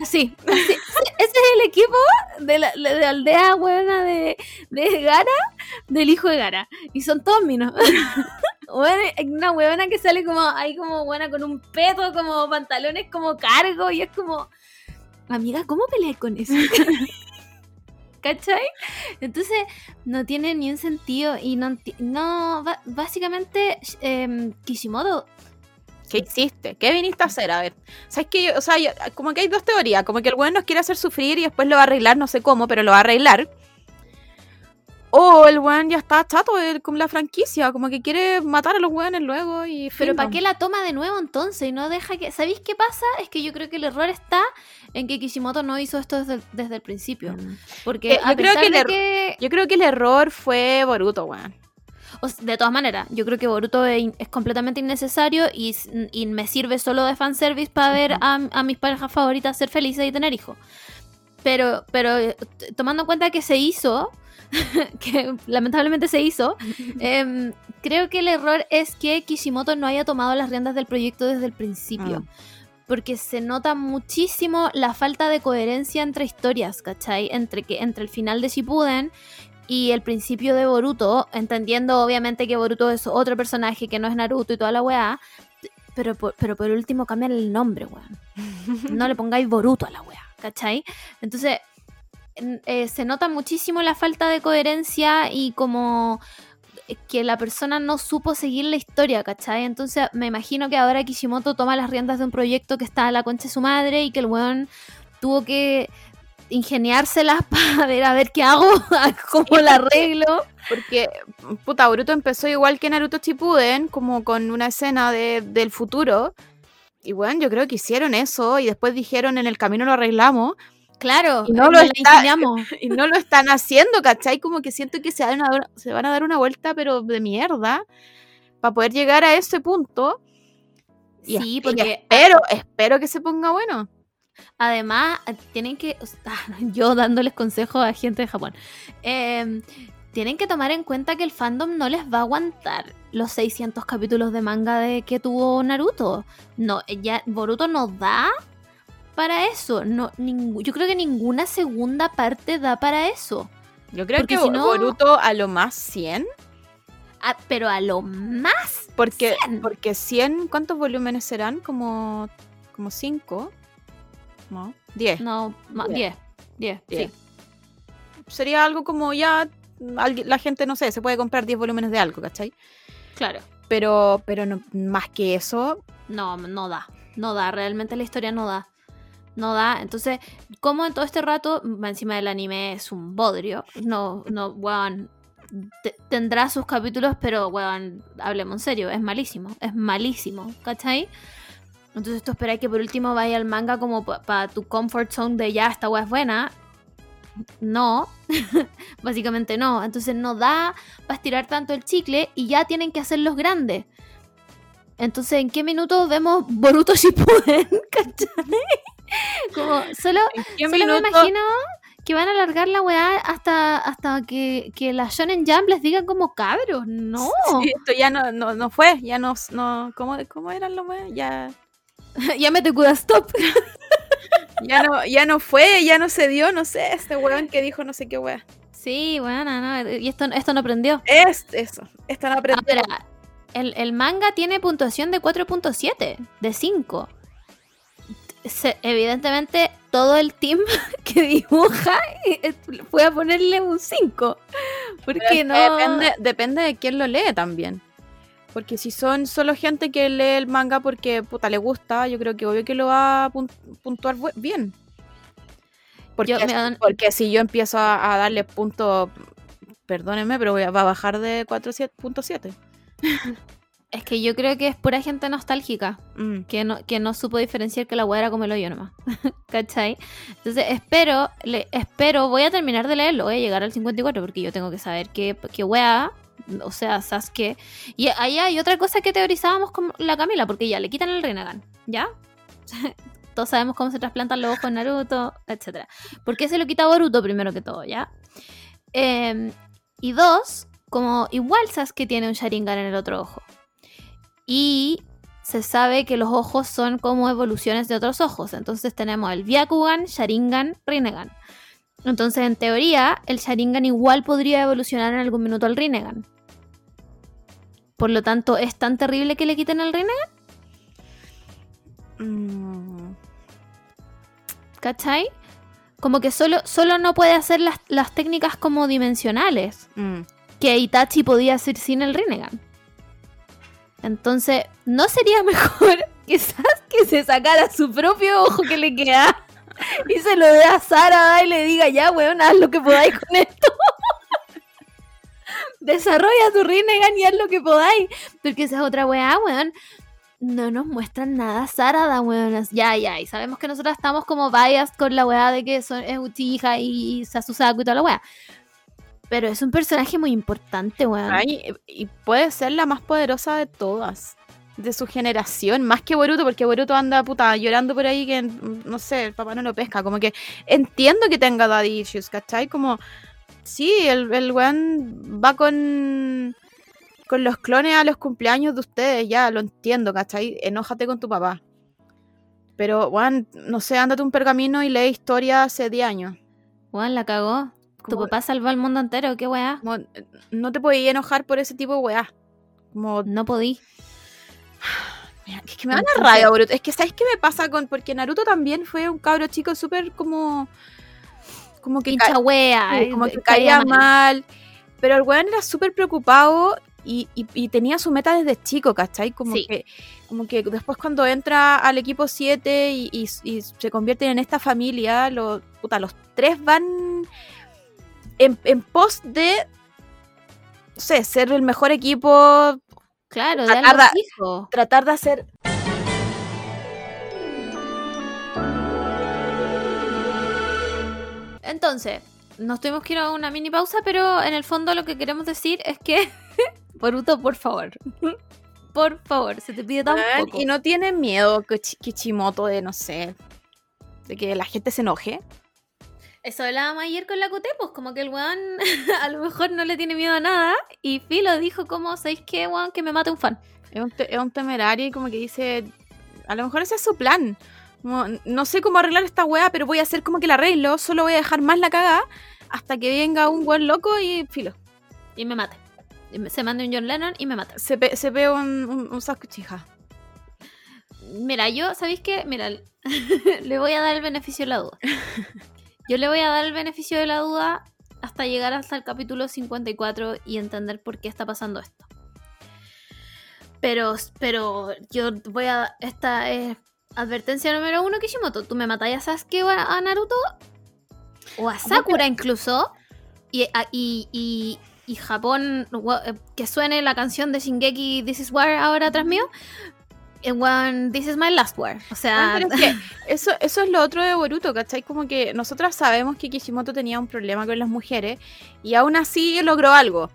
así. Ese ese es el equipo de la, de la aldea weona de, de Gara, del hijo de Gara. Y son todos minos. Bueno, una huevona que sale como ahí como buena con un peto, como pantalones como cargo y es como, amiga, ¿cómo peleas con eso? ¿Cachai? Entonces no tiene ni un sentido y no, no básicamente em, Kishimoto ¿Qué hiciste? ¿Qué viniste a hacer? A ver, ¿sabes qué? O sea, yo- como que hay dos teorías. Como que el weón nos quiere hacer sufrir y después lo va a arreglar, no sé cómo, pero lo va a arreglar. O el weón ya está chato de- con la franquicia, como que quiere matar a los weones luego y... Pero ¿para qué la toma de nuevo entonces? Y no deja que... ¿Sabéis qué pasa? Es que yo creo que el error está en que Kishimoto no hizo esto desde el, desde el principio. Mm. Porque Eh, a yo creo pesar que el de error- que... Yo creo que el error fue Boruto, weón. o de todas maneras, yo creo que Boruto es, completamente innecesario y, me sirve solo de fanservice para ver a, a mis parejas favoritas ser felices y tener hijos. Pero, pero eh, tomando en cuenta que se hizo, que lamentablemente se hizo, em, creo que el error es que Kishimoto no haya tomado las riendas del proyecto desde el principio. Mm. Porque se nota muchísimo la falta de coherencia entre historias, ¿cachai? Entre, que, entre el final de Shippuden y el principio de Boruto, entendiendo obviamente que Boruto es otro personaje que no es Naruto y toda la weá. Pero por, pero por último cambian el nombre, weón. No le pongáis Boruto a la weá, ¿cachai? Entonces, en- eh, se nota muchísimo la falta de coherencia y como que la persona no supo seguir la historia, ¿cachai? Entonces me imagino que ahora Kishimoto toma las riendas de un proyecto que está a la concha de su madre y que el weón tuvo que ingeniárselas para ver a ver qué hago, cómo la arreglo. Porque, puta, Boruto empezó igual que Naruto Shippuden, como con una escena de- del futuro. Y bueno, yo creo que hicieron eso y después dijeron en el camino lo arreglamos. Claro, Y no lo está-. Y no lo están haciendo, ¿cachai? Como que siento que se van a dar, se van a dar una vuelta, pero de mierda, para poder llegar a ese punto. Y Sí, porque espero, espero que se ponga bueno. Además, tienen que. Yo dándoles consejos a gente de Japón. eh, tienen que tomar en cuenta que el fandom no les va a aguantar los 600 capítulos de manga de que tuvo Naruto. No, ya Boruto no da para eso. No, ningú- yo creo que ninguna segunda parte da para eso. Yo creo Porque que si no- Boruto a lo más 100, Ah, pero a lo más. porque 100. porque 100, ¿cuántos volúmenes serán? Como como 5. No, 10. No, más, Diez. 10. 10, Diez. sí. Sería algo como ya la gente no sé, se puede comprar 10 volúmenes de algo, ¿cachai? Claro. Pero pero no, más que eso, No, no da. No da. Realmente la historia no da. No da. Entonces, como en todo este rato, encima del anime es un bodrio. No, no, weón. te- tendrá sus capítulos, pero weón, hablemos en serio. Es malísimo. Es malísimo. ¿Cachai? Entonces, tú esperas que por último vaya al manga como para tu comfort zone de ya, esta weá es buena. No, básicamente no. Entonces no da para estirar tanto el chicle y ya tienen que hacerlos grandes. Entonces, ¿en qué minuto vemos Boruto Shippuden? ¿Cachai? Como, solo, ¿en qué solo me imagino que van a alargar la weá hasta, hasta que, que la Shonen Jump les diga como cabros. No. Sí, esto ya no, no, no fue, ya no, no ¿cómo, cómo eran los weas? Ya, ya me te cuida stop. Ya no, ya no fue, ya no se dio, no sé, este weón que dijo no sé qué wea. Sí, bueno, no. Y esto, esto no aprendió. Es eso, esto no aprendió. Ahora, el, el manga tiene puntuación de 4.7, de 5. Se- evidentemente, todo el team que dibuja fue a ponerle un 5. Pero Porque no. Depende, depende de quién lo lee también. Porque si son solo gente que lee el manga porque puta le gusta, yo creo que obvio que lo va a pun- puntuar bien. Porque, Yo- porque si yo empiezo a, a darle punto, perdónenme, pero voy a- va a bajar de 4.7. Es que yo creo que es pura gente nostálgica. Mm. que no, que no supo diferenciar que la weá era como el hoyo nomás. ¿Cachai? Entonces espero, le, espero, voy a terminar de leerlo, voy a llegar al 54 porque yo tengo que saber qué, qué weá, o sea, Sasuke. Y ahí hay otra cosa que teorizábamos con la Camila, porque ya le quitan el Renegan, ¿ya? Todos sabemos cómo se trasplantan los ojos en Naruto, etc. ¿Por qué se lo quita Boruto primero que todo, ya? Em, y dos, como igual Sasuke tiene un Sharingan en el otro ojo. Y se sabe que los ojos son como evoluciones de otros ojos. Entonces tenemos el Byakugan, Sharingan, Rinnegan. Entonces, en teoría, el Sharingan igual podría evolucionar en algún minuto al Rinnegan. Por lo tanto, ¿es tan terrible que le quiten el Rinnegan? Mm. ¿Cachai? Como que solo, solo no puede hacer las, las técnicas como dimensionales. Mm. Que Itachi podía hacer sin el Rinnegan. Entonces, ¿no sería mejor que Sasuke se sacara su propio ojo que le queda y se lo dé a Sara y le diga, ya, weón, haz lo que podáis con esto? Desarrolla tu Rinnegan y haz lo que podáis. Porque esa es otra weá, weón. No nos muestran nada Sarada, weón. Ya, ya. Y sabemos que nosotros estamos como biased con la weá de que son, es Uchiha y Sasusaku y toda la weá. Pero es un personaje muy importante, weón. Y puede ser la más poderosa de todas. De su generación, más que Boruto, porque Boruto anda puta llorando por ahí que, no sé, el papá no lo pesca. Como que entiendo que tenga daddy issues, ¿cachai? Como, sí, el, el weón va con, con los clones a los cumpleaños de ustedes, ya, lo entiendo, ¿cachai? Enójate con tu papá. Pero, weón, no sé, ándate un pergamino y lee historia hace 10 años. Weón, la cagó. Tu papá salvó al mundo entero, qué weá. no te podías enojar por ese tipo de weá. Como, No podí. Es que me da una rabia Boruto. Es que, ¿sabes qué me pasa con...? Porque Naruto también fue un cabro chico súper como... Como que, ca- wea. eh, como que caía caía mal. Pero el weón era súper preocupado y, y- y tenía su meta desde chico, ¿cachai? Como, Sí. que, como que después cuando entra al equipo 7 y, y- y se convierten en esta familia, los, puta, los tres van en, en pos de... No sé, ser el mejor equipo, Claro, Tratar de- fijo. tratar de hacer Entonces, nos tuvimos que ir a una mini pausa, pero en el fondo lo que queremos decir es que, Boruto, por favor. Por favor, se te pide tan poco. Y no tiene miedo Kichi- Kichimoto de, no sé, de que la gente se enoje. Eso hablábamos ayer con la Coté, pues como que el weón a lo mejor no le tiene miedo a nada. Y Filo dijo como, ¿sabéis qué, weón? Que me mate un fan. Es un, te- es un temerario y como que dice, a lo mejor ese es su plan. Como, no sé cómo arreglar esta wea, pero voy a hacer como que la arreglo, solo voy a dejar más la cagada hasta que venga un buen loco y filo. Y me mate. Se mande un John Lennon y me mate. Se, pe- se ve un, un, un Sasuke Uchiha. Mira, yo, ¿sabéis qué? Mira, le voy a dar el beneficio de la duda. Yo le voy a dar el beneficio de la duda hasta llegar hasta el capítulo 54 y entender por qué está pasando esto. Pero, pero yo voy a... Esta es advertencia número uno, Kishimoto. Tú me matáis a Sasuke o a, Naruto o a Sakura incluso y, a- y, y, y Japón, eh, que suene la canción de Shingeki This is War ahora atrás mío. One, This is my last war. O sea, Bueno, pero es que eso, eso es lo otro de Boruto, ¿cachai? Como que nosotras sabemos que Kishimoto tenía un problema con las mujeres y aún así logró algo.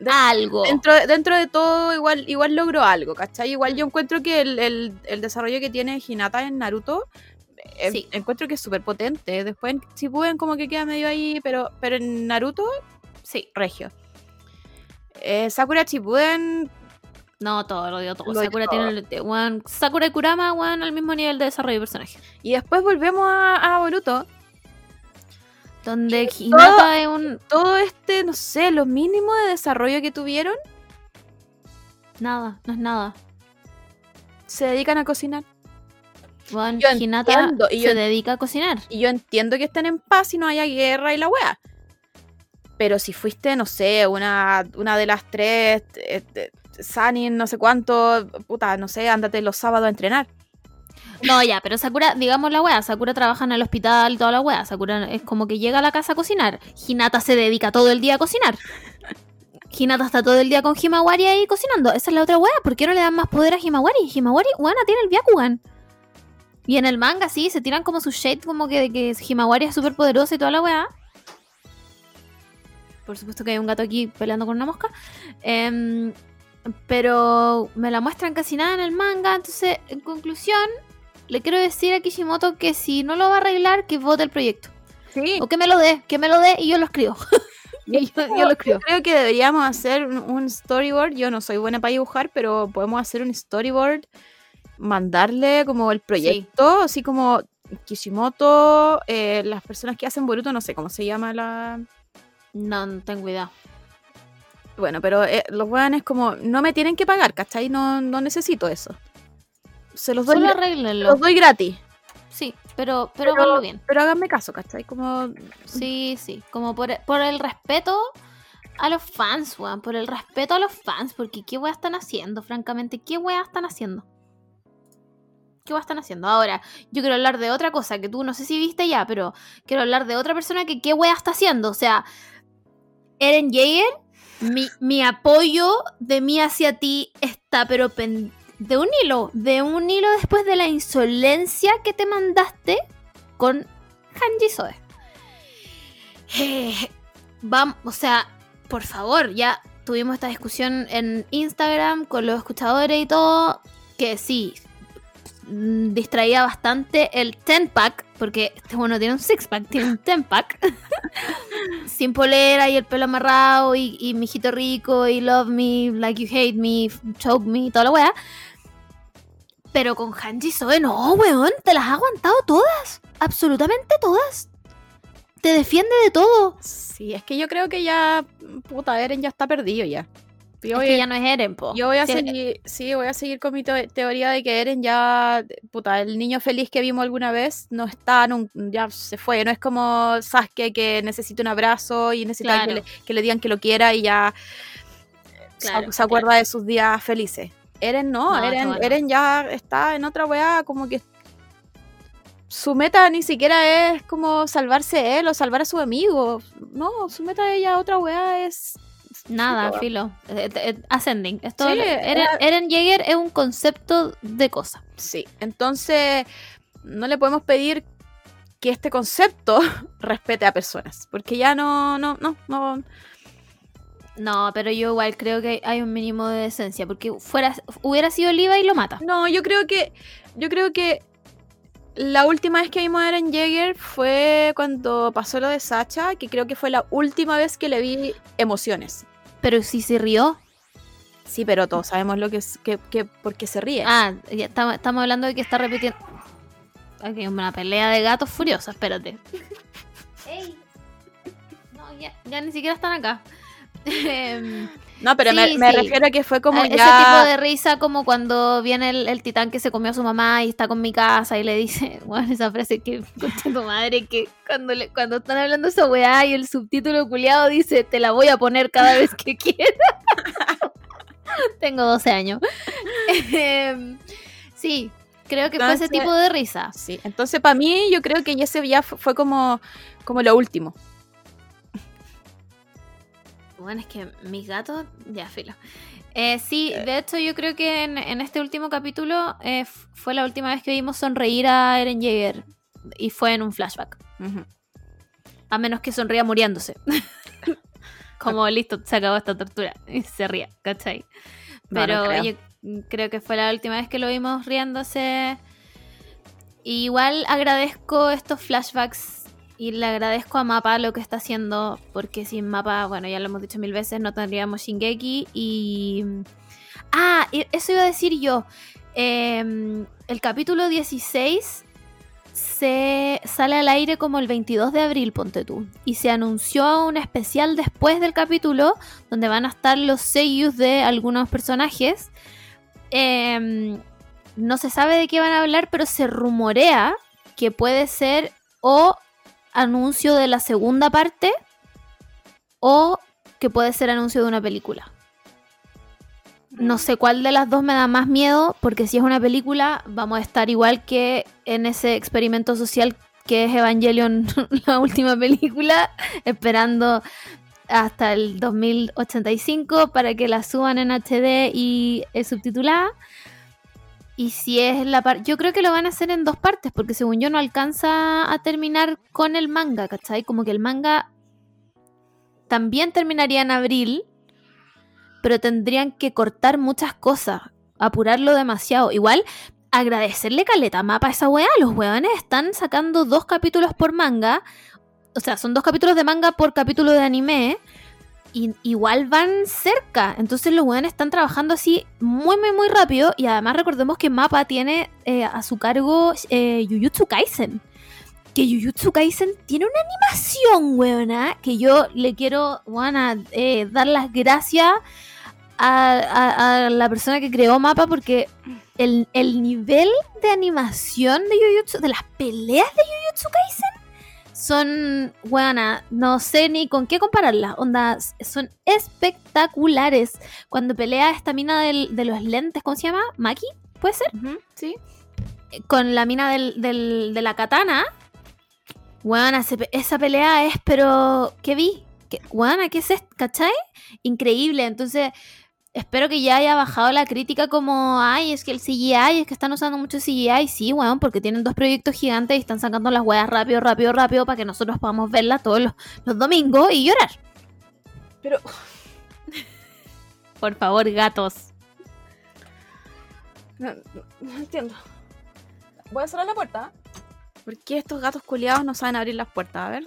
De- algo. Dentro, dentro de todo, igual, igual logró algo, ¿cachai? Igual yo encuentro que el, el- el desarrollo que tiene Hinata en Naruto, eh, Sí. encuentro que es súper potente. Después en Shippuden como que queda medio ahí, pero, pero en Naruto, Sí. regio. Eh, Sakura Shippuden, No, todo, lo dio todo. Lo Sakura todo. tiene el- one- Sakura y Kurama, one, al mismo nivel de desarrollo de personaje. y después volvemos a, a Boruto. Donde Hinata es un. Todo este, no sé, lo mínimo de desarrollo que tuvieron, Nada, no es nada. se dedican a cocinar. One, Yo Hinata entiendo, y se yo- dedica a cocinar. Y yo entiendo que estén en paz y no haya guerra y la wea. Pero si fuiste, no sé, una, una de las tres, eh, eh, Sanin, no sé cuánto, puta, no sé, ándate los sábados a entrenar. No, ya, pero Sakura, digamos la wea, Sakura trabaja en el hospital, toda la wea. Sakura es como que llega a la casa a cocinar. Hinata se dedica todo el día a cocinar. Hinata está todo el día con Himawari ahí cocinando. Esa es la otra wea. ¿Por qué no le dan más poder a Himawari? Himawari, weona, tiene el Byakugan. Y en el manga, sí, se tiran como su shade, como que que Himawari es súper poderosa y toda la wea. Por supuesto que hay un gato aquí peleando con una mosca. Em, pero me la muestran casi nada en el manga. Entonces, en conclusión, le quiero decir a Kishimoto que si no lo va a arreglar, que vote el proyecto. Sí. O que me lo dé, que me lo dé y yo lo escribo. Yo, yo lo escribo. Creo que deberíamos hacer un, un storyboard. Yo no soy buena para dibujar, pero podemos hacer un storyboard, mandarle como el proyecto, así como Kishimoto, eh, las personas que hacen Boruto, no sé cómo se llama la... No, no tengo idea. Bueno, pero eh, los weones como, no me tienen que pagar, ¿cachai? No, no necesito eso. Se los doy, Solo arréglenlo. los doy gratis. Sí, pero, pero, Pero- háganlo bien. Pero háganme caso, ¿cachai? Como, Sí, sí. Como por, por el respeto a los fans, weón, por el respeto a los fans, porque qué weas están haciendo, francamente, qué weas están haciendo. ¿Qué weas están haciendo? Ahora, yo quiero hablar de otra cosa que tú no sé si viste ya, pero quiero hablar de otra persona que qué wea está haciendo. O sea, Eren Jaeger, mi, mi apoyo de mí hacia ti está, pero pen- de un hilo, de un hilo después de la insolencia que te mandaste con Hanji Soe. Eh, Vamos, o sea, por favor, ya tuvimos esta discusión en Instagram con los escuchadores y todo, que sí, distraía bastante el 10 pack, porque este bueno tiene un 6 pack, tiene un 10 pack, sin polera y el pelo amarrado y, y mijito rico y love me, like you hate me, choke me, toda la wea. Pero con Hanji Soe no, weón, te las ha aguantado todas, absolutamente todas. Te defiende de todo. Sí, es que yo creo que ya, puta, Eren ya está perdido ya. Yo Es voy, que ya no es Eren, po. yo voy a seguir, sí, voy a seguir con mi teo- teoría de que Eren ya, puta, el niño feliz que vimos alguna vez no está, nun- ya se fue. No es como Sasuke que necesita un abrazo y necesita que, le, que le digan que lo quiera y ya se- Claro, se, acuerda de sus días felices. Eren no, No, Eren, no, no. Eren ya está en otra weá, como que su meta ni siquiera es como salvarse él o salvar a su amigo. No, su meta de ella otra weá es Nada, Filo. filo. Eh, eh, eh, ascending. Esto, Sí, Eren, era- Eren Jaeger es un concepto de cosa. Sí, entonces no le podemos pedir que este concepto respete a personas, porque ya no, no, no, no. No, pero yo igual creo que hay un mínimo de decencia. Porque fuera, hubiera sido Oliva y lo mata. No, yo creo que, yo creo que la última vez que vimos a Eren Jaeger fue cuando pasó lo de Sacha, que creo que fue la última vez que le vi emociones. Pero si se rió. Sí, pero todos sabemos lo que es, que, que por qué se ríe. Ah, ya estamos, estamos hablando de que está repitiendo. Aquí hay una pelea de gatos furiosos, espérate. Ey. No, ya, ya ni siquiera están acá. No, pero sí, me, me sí. refiero a que fue como Ah, ya. Ese tipo de risa como cuando viene el, el titán que se comió a su mamá y está con mi casa y le dice, bueno, esa frase que concha tu madre, que cuando, le, cuando están hablando esa weá y el subtítulo culiado dice, te la voy a poner cada vez que quiera. Tengo 12 años. Em, sí, creo que fue ese tipo de risa. Sí, entonces para mí yo creo que ese ya fu- fue como, como lo último. Bueno, es que mis gatos, ya, filo. Eh, sí, de hecho yo creo que en, en este último capítulo eh, fue la última vez que vimos sonreír a Eren Jaeger. Y fue en un flashback. A menos que sonría muriéndose. Como listo, se acabó esta tortura. Y se ría, ¿cachai? No, no Pero creo. yo creo que fue la última vez que lo vimos riéndose. Y igual agradezco estos flashbacks y le agradezco a Mapa lo que está haciendo. Porque sin Mapa, bueno, ya lo hemos dicho mil veces, no tendríamos Shingeki. Y. Ah, y eso iba a decir yo. Em, el capítulo 16 se sale al aire como el 22 de abril, ponte tú. Y se anunció un especial después del capítulo donde van a estar los sellos de algunos personajes. Em, no se sabe de qué van a hablar, pero se rumorea que puede ser o anuncio de la segunda parte o que puede ser anuncio de una película. No sé cuál de las dos me da más miedo, porque si es una película, vamos a estar igual que en ese experimento social que es Evangelion, la última película, esperando hasta el 2085 para que la suban en HD y subtitulada. Y si es la parte. Yo creo que lo van a hacer en dos partes, porque según yo no alcanza a terminar con el manga, ¿cachai? Como que el manga también terminaría en abril, pero tendrían que cortar muchas cosas, apurarlo demasiado. Igual, agradecerle caleta mapa a esa weá. Los weones están sacando dos capítulos por manga. O sea, son dos capítulos de manga por capítulo de anime. Y igual van cerca. Entonces los weones están trabajando así muy, muy, muy rápido. Y además recordemos que Mapa tiene eh, a su cargo eh, Jujutsu Kaisen. Que Jujutsu Kaisen tiene una animación, weona. Que yo le quiero, weona, eh, dar las gracias a, la persona que creó Mapa. Porque el, el nivel de animación de Jujutsu, de las peleas de Jujutsu Kaisen, son, buena, no sé ni con qué compararlas. Onda, son espectaculares. Cuando pelea esta mina del- de los lentes, ¿cómo se llama? ¿Maki? ¿Puede ser? Sí. Con la mina del, del- de la katana. Buena, esa pelea es, pero, ¿qué vi? ¿Qué, buena, ¿qué es esto? ¿Cachai? Increíble. Entonces, espero que ya haya bajado la crítica como, ay, es que el CGI, es que están usando mucho CGI. Sí, weón, porque tienen dos proyectos gigantes y están sacando las weas rápido, rápido, rápido para que nosotros podamos verlas todos los, los domingos y llorar. Pero Por favor, gatos. no, no- no entiendo. Voy a cerrar la puerta. ¿Por qué estos gatos culiados no saben abrir las puertas? A ver.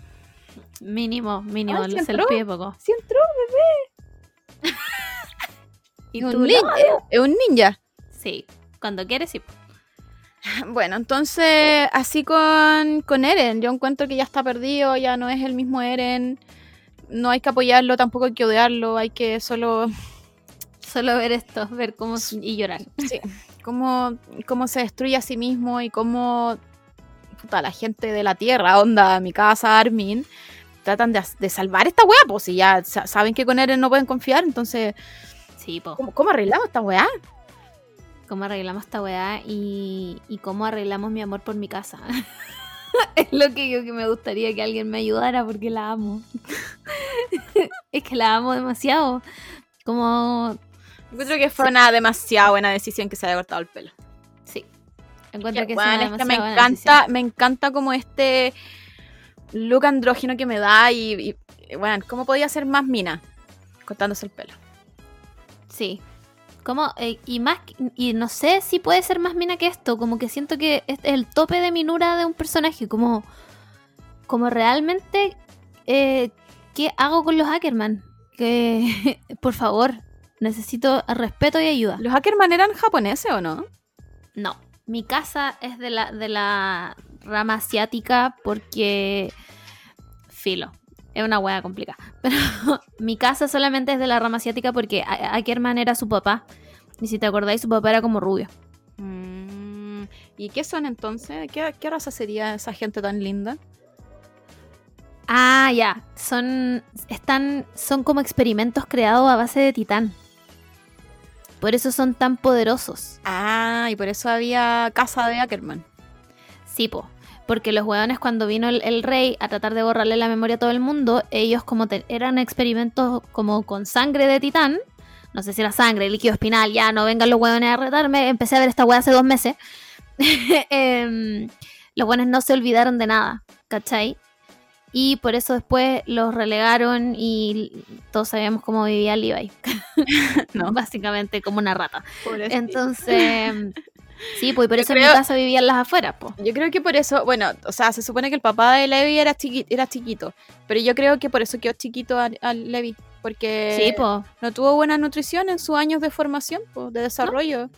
Mínimo, mínimo, Ay, ¿sí se les pide poco. Sí entró, bebé. ¿Y un, es un ninja. Sí, cuando quieres, sí. Bueno, entonces, así con, con Eren, yo encuentro que ya está perdido, ya no es el mismo Eren. No hay que apoyarlo, tampoco hay que odiarlo, hay que solo Solo ver esto, ver cómo y llorar. cómo, cómo se destruye a sí mismo y cómo puta, la gente de la tierra, onda, mi casa, Armin, tratan de, de salvar esta weá, pues si ya sa- saben que con Eren no pueden confiar, entonces, Sí, po. ¿cómo, cómo arreglamos esta weá? Cómo arreglamos esta weá y, y cómo arreglamos mi amor por mi casa. es lo que yo que me gustaría que alguien me ayudara porque la amo. es que la amo demasiado. Como, Encuentro que fue una demasiado buena decisión que se haya cortado el pelo. sí. Encuentro que una es que me encanta, decisión. me encanta como este look andrógino que me da y, y bueno, ¿cómo podía ser más mina? Cortándose el pelo. Sí. Como, eh, y más, y no sé si puede ser más mina que esto, como que siento que es el tope de minura de un personaje, como, como realmente, eh, ¿qué hago con los Ackerman? Que, por favor, necesito respeto y ayuda. ¿Los Ackerman eran japoneses o no? No, mi casa es de la, de la rama asiática porque, filo, es una hueá complicada. Pero mi casa solamente es de la rama asiática porque Ackerman era su papá. Y si te acordáis, su papá era como rubio. Mm, ¿Y qué son entonces? ¿Qué, qué raza sería esa gente tan linda? Ah, ya. Son. Están. Son como experimentos creados a base de titán. Por eso son tan poderosos. Ah, y por eso había casa de Ackerman. Sí, po. Porque los hueones cuando vino el, el rey a tratar de borrarle la memoria a todo el mundo, ellos como te- eran experimentos como con sangre de titán. No sé si era sangre, líquido espinal, ya no vengan los hueones a retarme. Empecé a ver esta hueá hace dos meses. Em, los hueones no se olvidaron de nada, ¿cachai? Y por eso después los relegaron y todos sabíamos cómo vivía Levi. No. Básicamente como una rata. Pobrecito. Entonces, sí, pues por eso en mi casa vivían las afueras, pues. Yo creo que por eso, bueno, o sea, se supone que el papá de Levi era, chiqui- era chiquito, pero yo creo que por eso quedó chiquito a, a Levi, porque Sí, pues. no tuvo buena nutrición en sus años de formación, po, de desarrollo.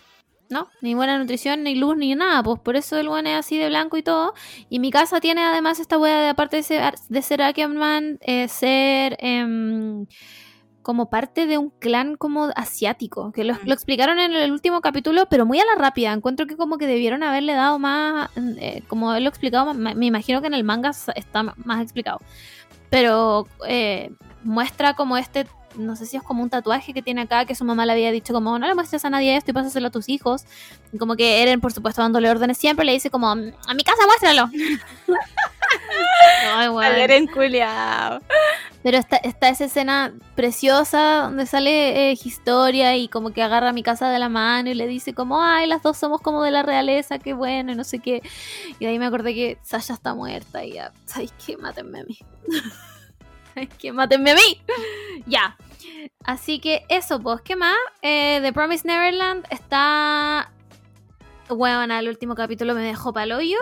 No, ni buena nutrición, ni luz, ni nada. Pues por eso el buen es así de blanco y todo. Y mi casa tiene además esta wea de, aparte de ser, de ser Ackerman, eh, ser em, como parte de un clan como asiático. Que lo, Mm. lo explicaron en el último capítulo, pero muy a la rápida. Encuentro que como que debieron haberle dado más, eh, como haberlo explicado, me imagino que en el manga está más explicado. Pero eh, muestra como este no sé si es como un tatuaje que tiene acá que su mamá le había dicho como no le muestres a nadie esto y pásaselo a tus hijos y como que Eren por supuesto dándole órdenes siempre le dice como a mi casa muéstralo Ay. Al Eren culiao. pero está, está esa escena preciosa donde sale eh, Historia y como que agarra a mi casa de la mano y le dice como ay las dos somos como de la realeza qué bueno y no sé qué y de ahí me acordé que Sasha está muerta y ya ¿sabes qué? mátenme a mí ¿sabes qué? mátenme a mí ya Así que eso, pues, ¿qué más? Eh, The Promised Neverland está. Bueno, el último capítulo me dejó pa'l hoyo.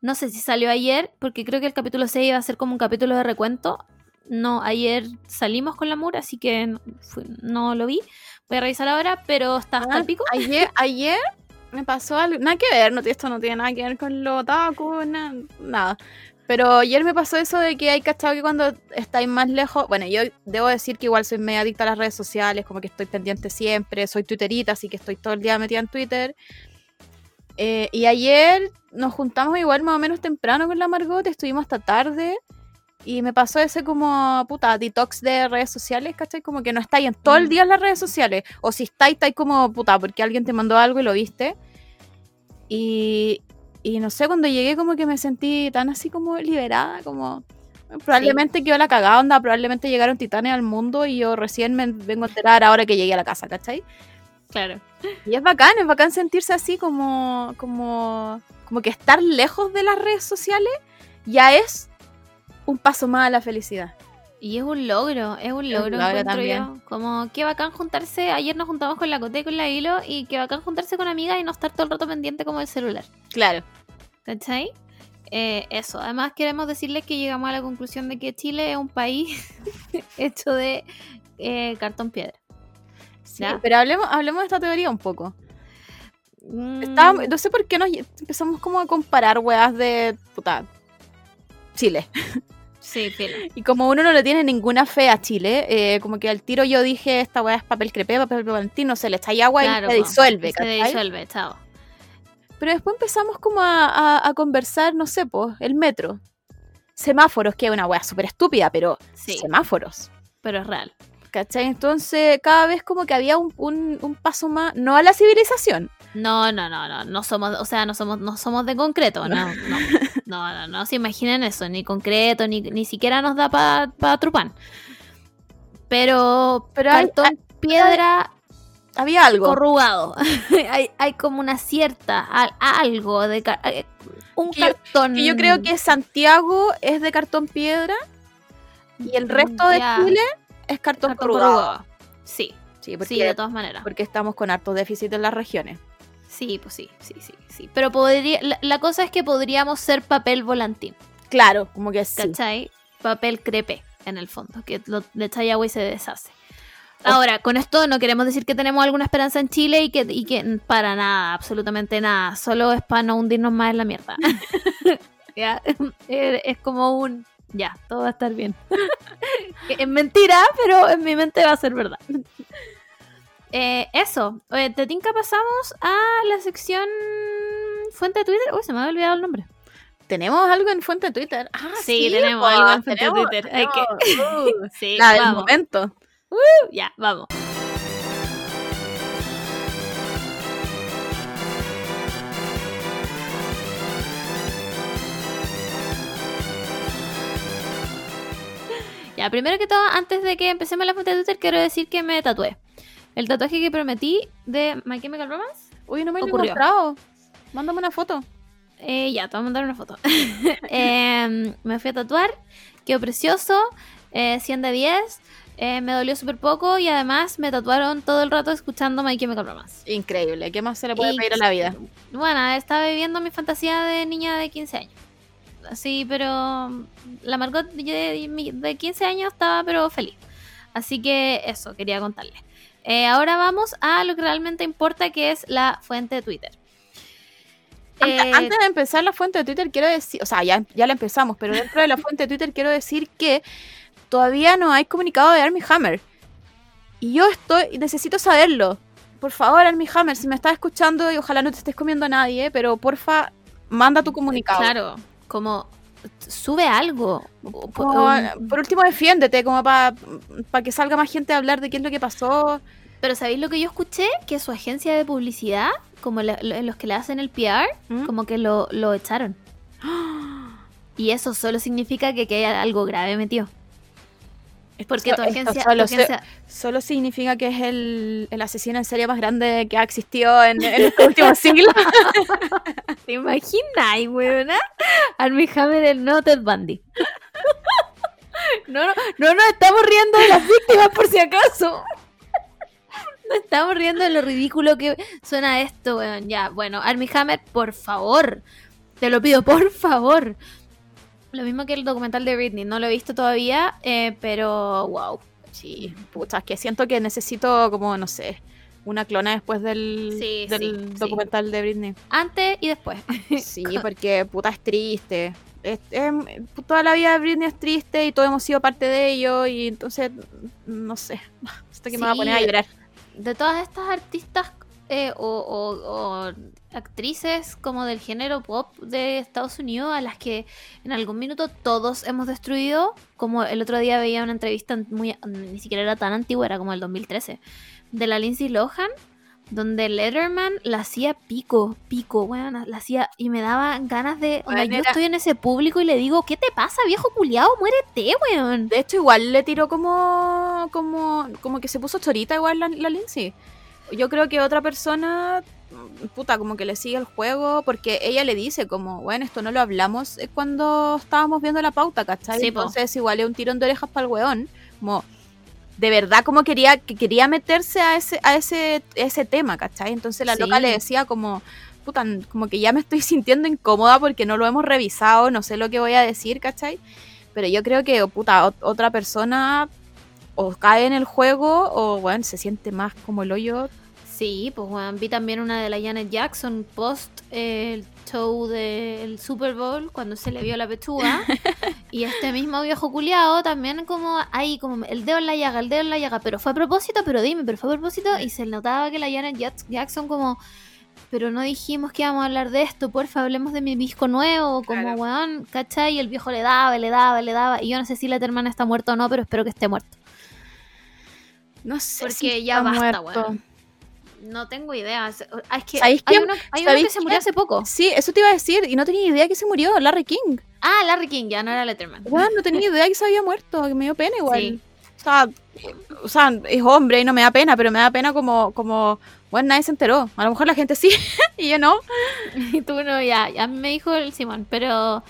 No sé si salió ayer, porque creo que el capítulo 6 iba a ser como un capítulo de recuento. No, ayer salimos con la Mura, así que no, fui- no lo vi. Voy a revisar ahora, pero está hasta el pico. Ayer, ayer me pasó algo, nada que ver, no, esto no tiene nada que ver con lo otaku, na- nada. Pero ayer me pasó eso de que hay cachado que cuando estáis más lejos, bueno, yo debo decir que igual soy medio adicta a las redes sociales, como que estoy pendiente siempre, soy twitterita, así que estoy todo el día metida en Twitter. Eh, y ayer nos juntamos igual más o menos temprano con la Margot, estuvimos hasta tarde. Y me pasó ese como, puta, detox de redes sociales, ¿cachai? Como que no estáis en todo el Mm. día en las redes sociales. O si estáis, estáis como, puta, porque alguien te mandó algo y lo viste. Y, y no sé, cuando llegué como que me sentí tan así como liberada, como... Probablemente quedó la cagada onda, probablemente llegaron titanes al mundo y yo recién me vengo a enterar ahora que llegué a la casa, ¿cachai? Claro. Y es bacán, es bacán sentirse así como, como, como que estar lejos de las redes sociales ya es un paso más a la felicidad. Y es un logro, es un un logro, también. yo. Como qué bacán juntarse, ayer nos juntamos con la Cote y con la Hilo y qué bacán juntarse con amigas y no estar todo el rato pendiente como el celular. Claro. ¿Cachai? Eh, eso, además queremos decirles que llegamos a la conclusión de que Chile es un país hecho de eh, cartón piedra. Sí, Ya. pero hablemos, hablemos de esta teoría un poco. Mm, no sé por qué nos empezamos como a comparar weas de puta Chile. Sí, filo. Y como uno no le tiene ninguna fe a Chile, eh, como que al tiro yo dije, esta wea es papel crepé, papel valentino, se le está ahí agua Claro, y se po, disuelve, Se ¿cachai? disuelve, chao. Pero después empezamos como a, a- a conversar, no sé, pues, el metro. Semáforos, que es una wea súper estúpida, pero Sí, semáforos. pero es real. ¿Cachai? Entonces, cada vez como que había un, un- un paso más, no a la civilización. No, no, no, no, no somos, o sea, no somos, no somos de concreto, no, no, no, no, no se imaginen eso, ni concreto, ni, ni siquiera nos da para pa Trupán. Pero, Pero hay- cartón, piedra, Había algo. corrugado. hay, hay como una cierta, al- algo de, eh, un Que yo- cartón. Que yo creo que Santiago es de cartón piedra y el resto de Ya, Chile es cartón, corrugado. Sí, Sí, porque, sí, de todas maneras. porque estamos con harto déficit en las regiones. Sí, pues sí, sí, sí, sí. Pero podría, la, la cosa es que podríamos ser papel volantín. Claro, como que sí. ¿cachai? Papel crepe, en el fondo, que lo, agua y se deshace. Ahora, con esto no queremos decir que tenemos alguna esperanza en Chile y que, y que para nada, absolutamente nada, solo es para no hundirnos más en la mierda. Ya, es como un, ya, todo va a estar bien. Es mentira, pero en mi mente va a ser verdad. Eh, eso, Oye, te tinca pasamos a la sección fuente de Twitter. Uy, se me había olvidado el nombre. ¿Tenemos algo en fuente de Twitter? Ah, Sí, tenemos pues, algo en fuente de Twitter. Hay que-. Uh, Sí, la del vamos. momento. Ya, vamos. Ya, primero que todo, antes de que empecemos la fuente de Twitter, quiero decir que me tatué. El tatuaje que prometí de My Chemical Romance. Uy, no me lo he mostrado. Mándame una foto. Eh, ya, te voy a mandar una foto. Em, me fui a tatuar, quedó precioso, eh, 100 de 10. eh, me dolió súper poco y además me tatuaron todo el rato escuchando My Chemical Romance. Increíble. ¿Qué más se le puede pedir a la vida? Bueno, estaba viviendo mi fantasía de niña de 15 años. Sí, pero la Margot de, de 15 años estaba pero feliz. Así que eso, quería contarles. Eh, ahora vamos a lo que realmente importa, que es la fuente de Twitter. Antes, Eh, antes de empezar la fuente de Twitter, quiero decir, o sea, ya, ya la empezamos, pero dentro de la fuente de Twitter quiero decir que todavía no hay comunicado de Army Hammer. Y yo estoy, necesito saberlo. Por favor, Army Hammer, si me estás escuchando y ojalá no te estés comiendo a nadie, pero porfa, manda tu comunicado. Claro, como sube algo. Como, um, por último, defiéndete, como para que salga más gente a hablar de qué es lo que pasó. Pero ¿sabéis lo que yo escuché? Que su agencia de publicidad, como la- los que le hacen el PR, ¿Mm? como que lo, lo echaron. Y eso solo significa que, que hay algo grave metido. Porque Esto- tu esto agencia, solo, tu se- agencia- solo significa que es el, el asesino en serie más grande que ha existido en, en este último siglo. ¿Te imaginas, weona? Armie Hammer el no Ted Bundy. No, no, no nos estamos riendo de las víctimas por si acaso. No estamos riendo de lo ridículo que suena esto, weón. Ya, bueno, Armie Hammer, por favor. Te lo pido, por favor. Lo mismo que el documental de Britney. No lo he visto todavía, eh, pero wow. Sí, puta, es que siento que necesito como, no sé, una clona después del, Sí, del sí, sí. documental de Britney. Antes y después. Sí, porque puta es triste. Es- em, toda la vida de Britney es triste y todos hemos sido parte de ello y entonces, no sé, hasta que me voy a poner a llorar. de todas estas artistas eh, o, o- o actrices como del género pop de Estados Unidos a las que en algún minuto todos hemos destruido. Como el otro día veía una entrevista muy, ni siquiera era tan antigua, era como el 2013, de la Lindsay Lohan, donde Letterman la hacía pico, pico, weón, la hacía y me daba ganas de... Weón, yo era- estoy en ese público y le digo, ¿qué te pasa, viejo culiao? Muérete, weón. De hecho, igual le tiró como, como, como que se puso chorita igual la, la Lindsay. Yo creo que otra persona, puta, como que le sigue el juego, porque ella le dice como, bueno, esto no lo hablamos eh, cuando estábamos viendo la pauta, ¿cachai? Sí, po. Entonces igual es un tirón de orejas para el weón. Como, de verdad como quería, que quería meterse a ese, a ese, ese tema, ¿cachai? Entonces la Sí. loca le decía como, puta, como que ya me estoy sintiendo incómoda porque no lo hemos revisado, no sé lo que voy a decir, ¿cachai? Pero yo creo que, puta, ot- otra persona o cae en el juego o, bueno, se siente más como el hoyo. Sí, pues weón, vi también una de la Janet Jackson post eh, el show del Super Bowl cuando se le vio la pechuga. y este mismo viejo culiao también como ahí, como el dedo en la llaga, el dedo en la llaga. Pero fue a propósito, pero dime, pero fue a propósito. Y se notaba que la Janet Jack- Jackson como... Pero no dijimos que íbamos a hablar de esto, porfa, hablemos de mi disco nuevo, como Claro. weón, ¿cachai? Y el viejo le daba, le daba, le daba. Y yo no sé si Letterman está muerto o no, pero espero que esté muerto. No sé Porque si ya basta, weón. No tengo idea. Es que ¿Sabéis hay quién? uno, hay uno ¿Sabéis que se murió quién? hace poco. Sí, eso te iba a decir y no tenía idea que se murió, Larry King. Ah, Larry King, ya no era Letterman. Bueno, no tenía idea que se había muerto, que me dio pena igual. Sí. O, sea, o sea, es hombre y no me da pena, pero me da pena como, como, bueno, nadie se enteró. A lo mejor la gente sí y yo no. Y tú no, ya, ya me dijo el Simón, pero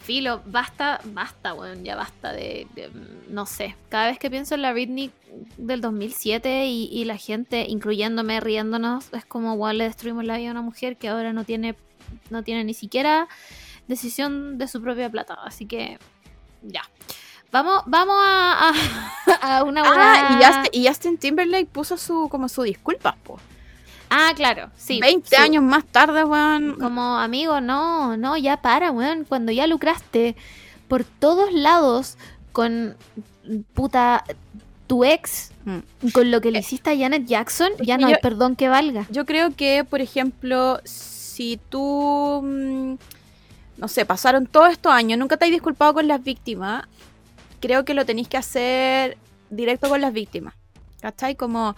filo, basta, basta, weón, ya basta de, de- no sé. Cada vez que pienso en la Britney del 2007 y, y la gente, incluyéndome, riéndonos, es como, weón, le destruimos la vida a una mujer que ahora no tiene, no tiene ni siquiera decisión de su propia plata. Así que, ya. Vamos, vamos a, a, a una Ah, y Justin, y Justin Timberlake puso su como su disculpas, po. Ah, claro, sí. 20 su- años más tarde, weón. Como amigo, no, no, ya para, weón. Cuando ya lucraste por todos lados con puta tu ex, Mm. con lo que le hiciste a Janet Jackson, ya no hay yo- perdón que valga. Yo creo que, por ejemplo, si tú, mm, no sé, pasaron todos estos años, nunca te has disculpado con las víctimas, creo que lo tenéis que hacer directo con las víctimas. ¿Cachai? Como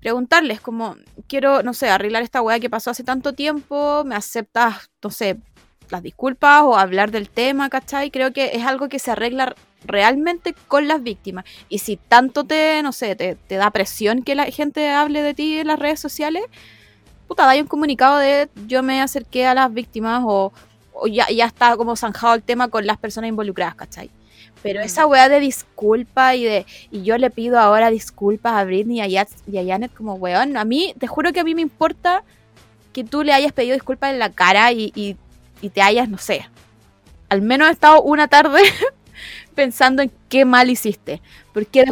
preguntarles, como, quiero, no sé, arreglar esta weá que pasó hace tanto tiempo, me aceptas, no sé, las disculpas o hablar del tema, ¿cachai? Creo que es algo que se arregla realmente con las víctimas. Y si tanto te, no sé, te, te da presión que la gente hable de ti en las redes sociales, puta, dai un comunicado de yo me acerqué a las víctimas o, o ya, ya está como zanjado el tema con las personas involucradas, ¿cachai? Pero esa weá de disculpa y de y yo le pido ahora disculpas a Britney y a, y a Janet como weón, a mí, te juro que a mí me importa que tú le hayas pedido disculpas en la cara y, y, y te hayas, no sé, al menos estado una tarde pensando en qué mal hiciste. Porque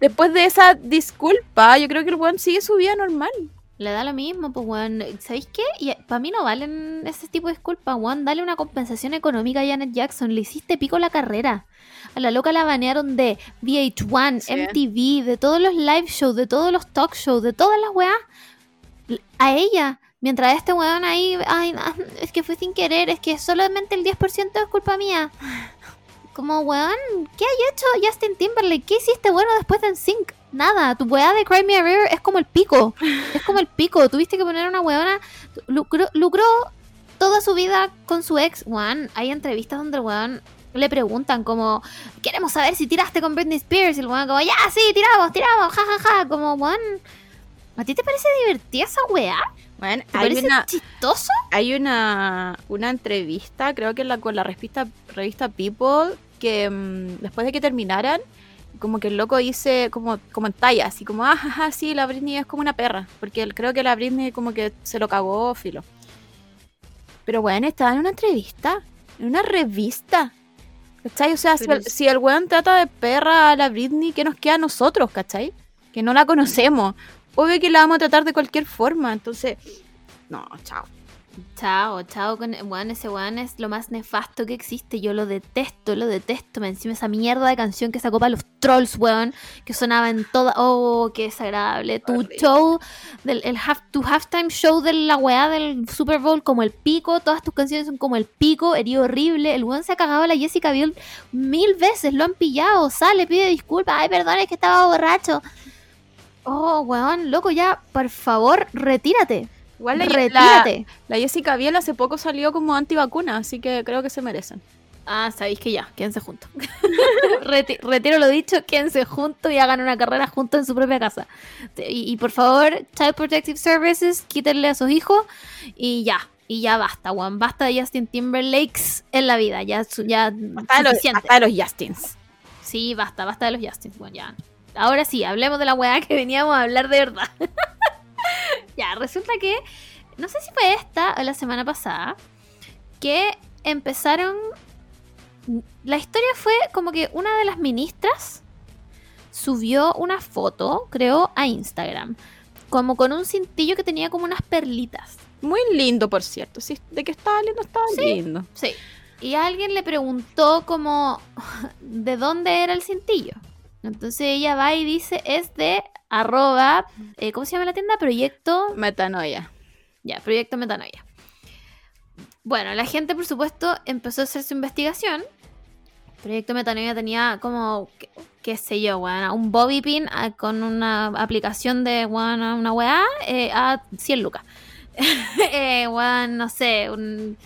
después, de esa disculpa, yo creo que el weón sigue su vida normal. le da lo mismo, pues, weón. ¿Sabéis qué? Y para mí no valen ese tipo de disculpas, weón. Dale una compensación económica a Janet Jackson. Le hiciste pico la carrera. A la loca la banearon de VH1, Sí. MTV, de todos los live shows, de todos los talk shows, de todas las weas. A ella. Mientras este weón ahí, ay, no, es que fue sin querer, es que solamente el 10% es culpa mía. Como, weón, ¿qué hay hecho Justin Timberlake? ¿Qué hiciste bueno después de NSYNC? Nada, tu weá de Cry Me a River es como el pico. Es como el pico. Tuviste que poner una weona. Lucró, lucró toda su vida con su ex. Weón, hay entrevistas donde el weón le preguntan como, queremos saber si tiraste con Britney Spears. Y el weón como, ya, sí, tiramos, tiramos, jajaja. Como, weón, ¿a ti te parece divertida esa weá? Bueno, ¿Te hay parece una, chistoso? hay una, una entrevista, creo que la, con la revista, revista People, que mm, después de que terminaran, como que el loco dice, como, como en talla, así como, ah, jaja, sí, la Britney es como una perra, porque él- creo que la Britney como que se lo cagó filo. Pero bueno, estaba en una entrevista, en una revista. ¿Cachai? O sea, si el, si el weón trata de perra a la Britney, ¿qué nos queda a nosotros, cachai? Que no la conocemos. Obvio que la vamos a tratar de cualquier forma, entonces... No, chao. Chao, chao con weón, ese weón es lo más nefasto que existe. Yo lo detesto, lo detesto. Me encima esa mierda de canción que sacó para los trolls, weón, que sonaba en toda. Oh, qué desagradable. Tu Horrible. show, del, el half, tu halftime show de la weá del Super Bowl, como el pico. Todas tus canciones son como el pico, herido horrible. El weón se ha cagado a la Jessica Biel mil veces, lo han pillado. Sale, pide disculpas. Ay, perdón, es que estaba borracho. Oh, weón, loco, ya, por favor, retírate. Igual la, la, retírate. la Jessica Biel hace poco salió como antivacuna, así que creo que se merecen. Ah, sabéis que ya, quédense juntos. Reti- retiro lo dicho, quédense juntos y hagan una carrera juntos en su propia casa. Y, y por favor, Child Protective Services, quítenle a sus hijos y ya. Y ya basta, Juan. Basta de Justin Timberlakes en la vida. Ya, su- ya Hasta de los, hasta de los Justins. Sí, basta, basta de los Justins. Bueno, ya. Ahora sí, hablemos de la weá que veníamos a hablar de verdad. ya, resulta que, no sé si fue esta o la semana pasada, que empezaron... La historia fue como que una de las ministras subió una foto, creo, a Instagram. Como con un cintillo que tenía como unas perlitas. Muy lindo, por cierto. Sí, de que estaba lindo, estaba lindo. Sí. Y alguien le preguntó como de dónde era el cintillo. Entonces ella va y dice es de arroba, eh, ¿cómo se llama la tienda? Proyecto, Metanoia. ya, Proyecto Metanoia. Bueno, la gente por supuesto empezó a hacer su investigación. Proyecto Metanoia tenía como, qué, qué sé yo, weón, un bobby pin ah, con una aplicación de weón, una weá eh, a 100 lucas. eh, no sé, un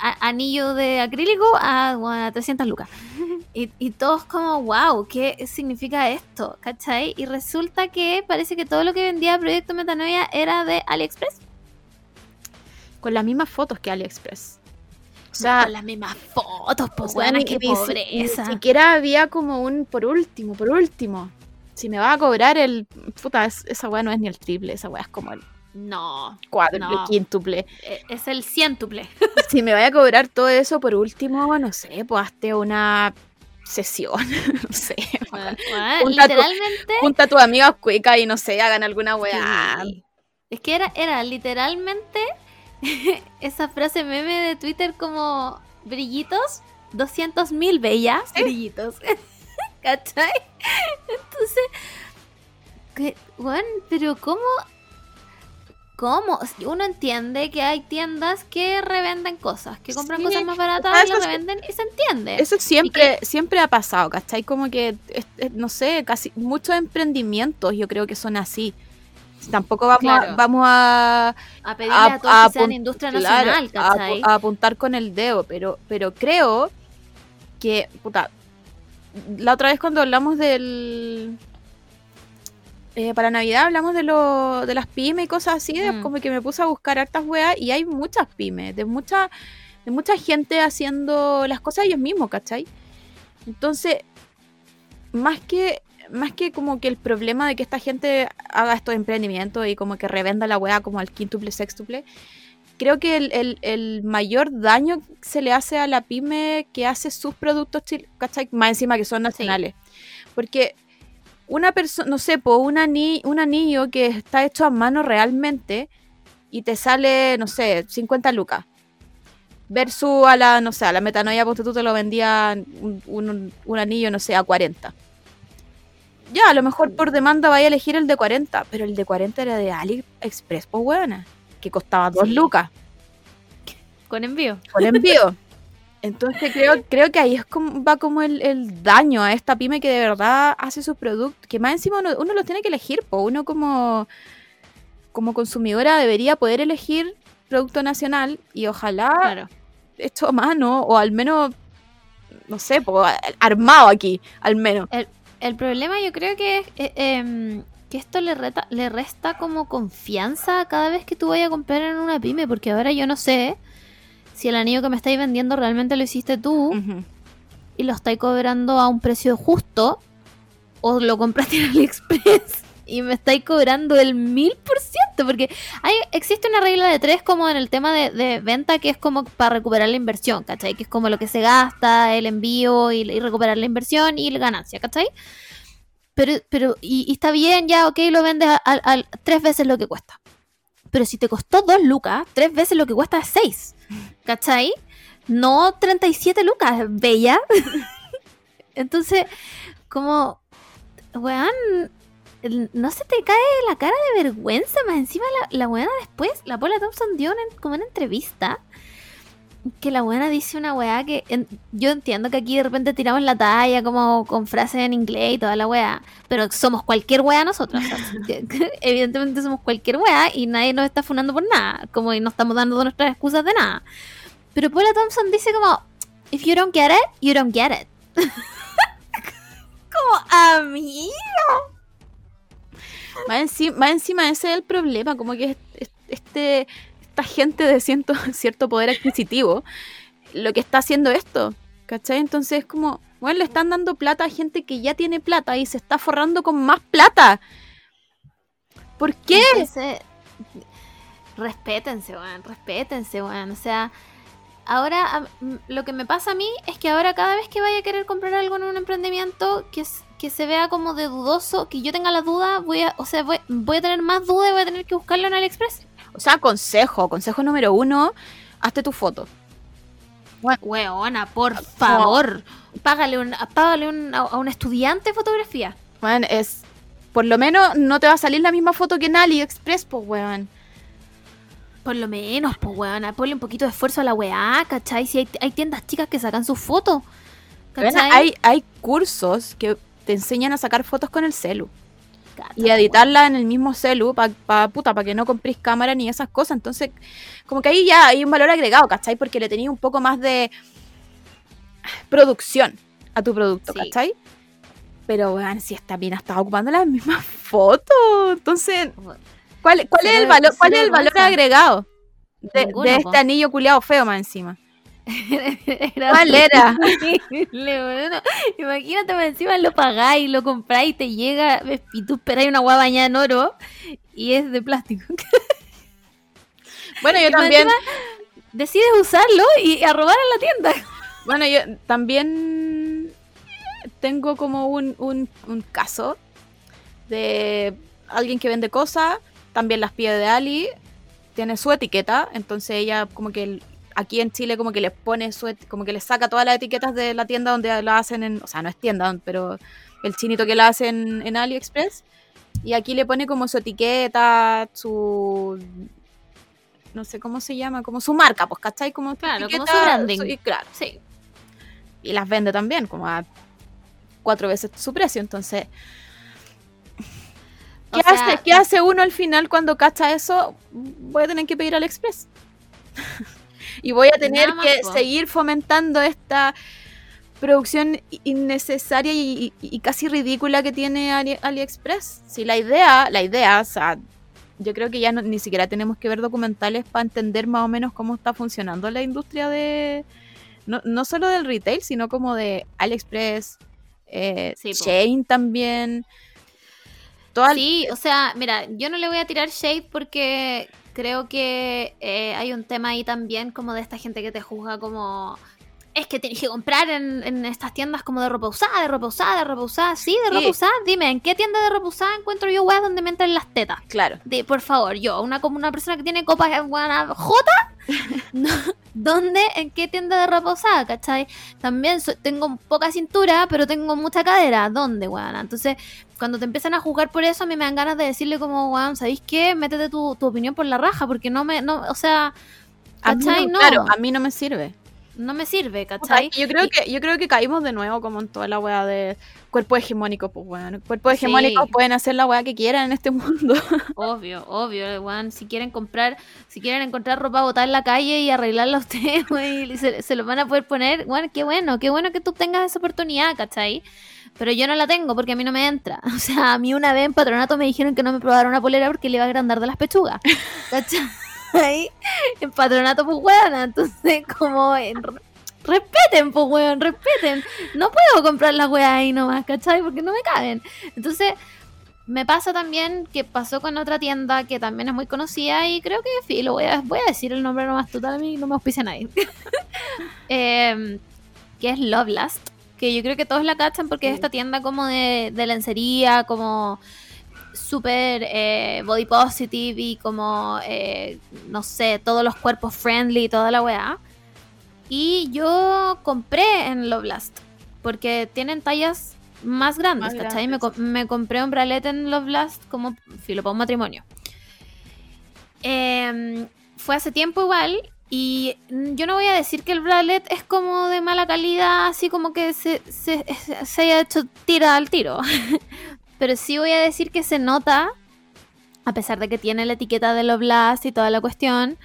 a- anillo de acrílico a, weón, a 300 lucas. Y, y todos como, wow, ¿qué significa esto? ¿Cachai? Y resulta que parece que todo lo que vendía Proyecto Metanoia era de AliExpress. Con las mismas fotos que AliExpress. O sea, con las mismas fotos, pues, ni- siquiera había como un por último, por último. Si me va a cobrar el. Puta, es- esa weá no es ni el triple, esa weá es como el No, cuádruple, No. quíntuple. e- es el ciéntuple. Si me vaya a cobrar todo eso por último, no sé, pues hazte una sesión. no sé. Weón, Junta tu- literalmente. Junta a tus amigas cuicas y no sé, hagan alguna weá. Sí. Es que era, era literalmente esa frase meme de Twitter como brillitos, 200 mil bellas brillitos. ¿Cachai? Entonces, que, bueno, pero ¿cómo? ¿Cómo? Uno entiende que hay tiendas que revenden cosas, que compran Sí, cosas más baratas y eso las revenden y se entiende. Eso siempre, siempre ha pasado, ¿cachai? Como que, no sé, casi muchos emprendimientos yo creo que son así. Tampoco vamos, a, Claro. vamos a, a pedirle a, todos que sean industria claro, nacional, a apu- ¿cachai? a apuntar con el dedo, pero, pero creo que, puta, la otra vez cuando hablamos del... eh, para Navidad hablamos de, lo, de las pymes y cosas así, de- como que me puse a buscar hartas weas y hay muchas pymes, de mucha, de mucha gente haciendo las cosas ellos mismos, ¿cachai? Entonces, más que, más que como que el problema de que esta gente haga estos emprendimientos y como que revenda la wea como al quíntuple, sextuple, creo que el, el- el mayor daño se le hace a la pyme que hace sus productos, ¿cachai? Más encima que son nacionales. Porque una persona, no sé, po, un, ani- un anillo que está hecho a mano realmente y te sale, no sé, 50 lucas. Versus a la, no sé, a la metanoia, porque tú te lo vendían un, un- un anillo, no sé, a 40. Ya, a lo mejor por demanda vaya a elegir el de 40, pero el de 40 era de AliExpress, pues buena, que costaba 2 Sí. lucas Con envío. con envío. Entonces creo, creo que ahí es como, va como el, el daño a esta pyme que de verdad hace sus productos, que más encima uno, uno los tiene que elegir, pues uno como, como consumidora debería poder elegir producto nacional y ojalá Claro. hecho a mano o al menos, no sé, po, armado aquí, al menos. El problema yo creo que es eh, em, que esto le, reta- le resta como confianza cada vez que tú vayas a comprar en una pyme, porque ahora yo no sé si el anillo que me estáis vendiendo realmente lo hiciste tú y lo estáis cobrando a un precio justo o lo compraste en AliExpress y me estáis cobrando el mil por ciento, porque hay, existe una regla de tres como en el tema de, de venta que es como para recuperar la inversión, ¿cachai? Que es como lo que se gasta, el envío y, y recuperar la inversión y la ganancia, ¿cachai? Pero, pero y, y está bien, ya, ok, lo vendes a, a- a tres veces lo que cuesta. pero si te costó 2 lucas, tres veces lo que cuesta es 6. ¿Cachai? No 37 lucas, bella. Entonces, como, weón, no se te cae la cara de vergüenza, más encima la, la después, la Paula Thompson dio como una entrevista que la weona dice una weá que yo entiendo que aquí de repente tiramos la talla como con frases en inglés y toda la weá, pero somos cualquier weá nosotros. evidentemente somos cualquier weá y nadie nos está funando por nada, como y no estamos dando nuestras excusas de nada. Pero Paula Thompson dice como, if you don't get it, you don't get it. como a mí. Más encima, más encima ese es el problema, como que es- es- este, esta gente de ciento- cierto poder adquisitivo lo que está haciendo esto, ¿cachai? Entonces es como, bueno, le están dando plata a gente que ya tiene plata y se está forrando con más plata. ¿Por qué? Respétense, weón, respétense, weón. O sea, ahora lo que me pasa a mí es que ahora cada vez que vaya a querer comprar algo en un emprendimiento que, que se vea como de dudoso, que yo tenga la duda, voy a, o sea, voy, voy a tener más duda y voy a tener que buscarlo en AliExpress. O sea, consejo, consejo número uno, hazte tu foto. Weona, por favor, págale, un, págale un- a, un estudiante de fotografía. Bueno, es, por lo menos no te va a salir la misma foto que en AliExpress, pues, weón. Por lo menos, pues, weona, ponle un poquito de esfuerzo a la weá, ¿cachai? Si hay, hay tiendas chicas que sacan sus fotos. Bueno, hay, hay cursos que te enseñan a sacar fotos con el celu. Y editarla en el mismo celu para pa, puta, para que no compréis cámara ni esas cosas. Entonces, como que ahí ya hay un valor agregado, ¿cachai? Porque le tenía un poco más de producción a tu producto, Sí. ¿cachai? Pero, weón, si esta mina estaba ocupando las mismas fotos. Entonces. ¿cuál, cuál es el valor, cuál es el valor agregado de, este anillo culiado feo más encima? Era ¿Cuál era? weón. Imagínate, encima lo pagáis, lo compráis y te llega y tú esperáis una hueá bañada en oro y es de plástico. Bueno, yo Y también, encima Decides usarlo y a robar a la tienda. bueno, yo también tengo como un, un, un caso de alguien que vende cosas, también las pide de Ali, tiene su etiqueta, entonces ella como que aquí en Chile como que le pone su como que le saca todas las etiquetas de la tienda donde la hacen en, o sea, no es tienda, pero el chinito que la hace en, AliExpress y aquí le pone como su etiqueta, su no sé cómo se llama, como su marca, pues, ¿cachai? Como Claro, como etiqueta, su branding. y claro, Sí. y las vende también, como a cuatro veces su precio. Entonces, ¿qué, O sea, hace, ¿qué hace uno al final cuando cacha eso? Voy a tener que pedir al Express. y voy a tener Nada que seguir fomentando esta producción innecesaria y, y- y casi ridícula que tiene Ali- AliExpress. Si la idea, la idea, o sea, yo creo que ya no- ni siquiera tenemos que ver documentales para entender más o menos cómo está funcionando la industria de, no, no solo del retail, sino como de AliExpress, eh, Sí. Shein también. Toda Sí, o sea, mira, yo no le voy a tirar shade porque creo que eh, hay un tema ahí también como de esta gente que te juzga como... Es que tienes que comprar en, en estas tiendas como de ropa usada, de ropa usada, de ropa usada. Sí, de Sí. ropa usada. Dime, ¿en qué tienda de ropa usada encuentro yo weas donde me entran las tetas? Claro. De, por favor, yo, una como una persona que tiene copas en buena J, no, ¿dónde, en qué tienda de ropa usada, cachai? También so- tengo poca cintura, pero tengo mucha cadera, ¿dónde, weón? Entonces, cuando te empiezan a jugar por eso, a mí me dan ganas de decirle como, weón, ¿sabéis qué? Métete tu, tu opinión por la raja, porque no me, no, o sea, ¿cachai? no, No, Claro, a mí no me sirve. no me sirve, ¿cachai? yo creo Y- que yo creo que caímos de nuevo como en toda la weá de cuerpo hegemónico, pues bueno, cuerpos Sí. hegemónicos pueden hacer la weá que quieran en este mundo. Obvio, obvio, weón. Si quieren comprar, si quieren encontrar ropa botada en la calle y arreglarla ustedes, weón, y se, se lo van a poder poner, bueno, qué bueno, qué bueno que tú tengas esa oportunidad, ¿cachai? Pero yo no la tengo porque a mí no me entra. O sea, a mí una vez en patronato me dijeron que no me probaron una polera porque le iba a agrandar de las pechugas. ¿Cachai? En patronato, pues, weón. Entonces, como... en- Respeten, pues, weón, respeten. No puedo comprar las weas ahí nomás, ¿cachai? Porque no me caben. Entonces, me pasa también que pasó con otra tienda que también es muy conocida y creo que, lo voy a, voy a decir el nombre nomás total, a mí no me auspicia nadie. Em, que es Lovelast, que yo creo que todos la cachan porque es esta tienda como de, de lencería, como súper eh, body positive y como, eh, no sé, todos los cuerpos friendly y toda la weá. Y yo compré en Lovelast, porque tienen tallas más grandes, Más ¿cachai? Me, grandes. me compré un bralet en Lovelast como filo para un matrimonio. Em, fue hace tiempo igual. Y mm, yo no voy a decir que el bralet es como de mala calidad, así como que se, se, se haya hecho tira al tiro. Pero sí voy a decir que se nota, a pesar de que tiene la etiqueta de Lovelast y toda la cuestión,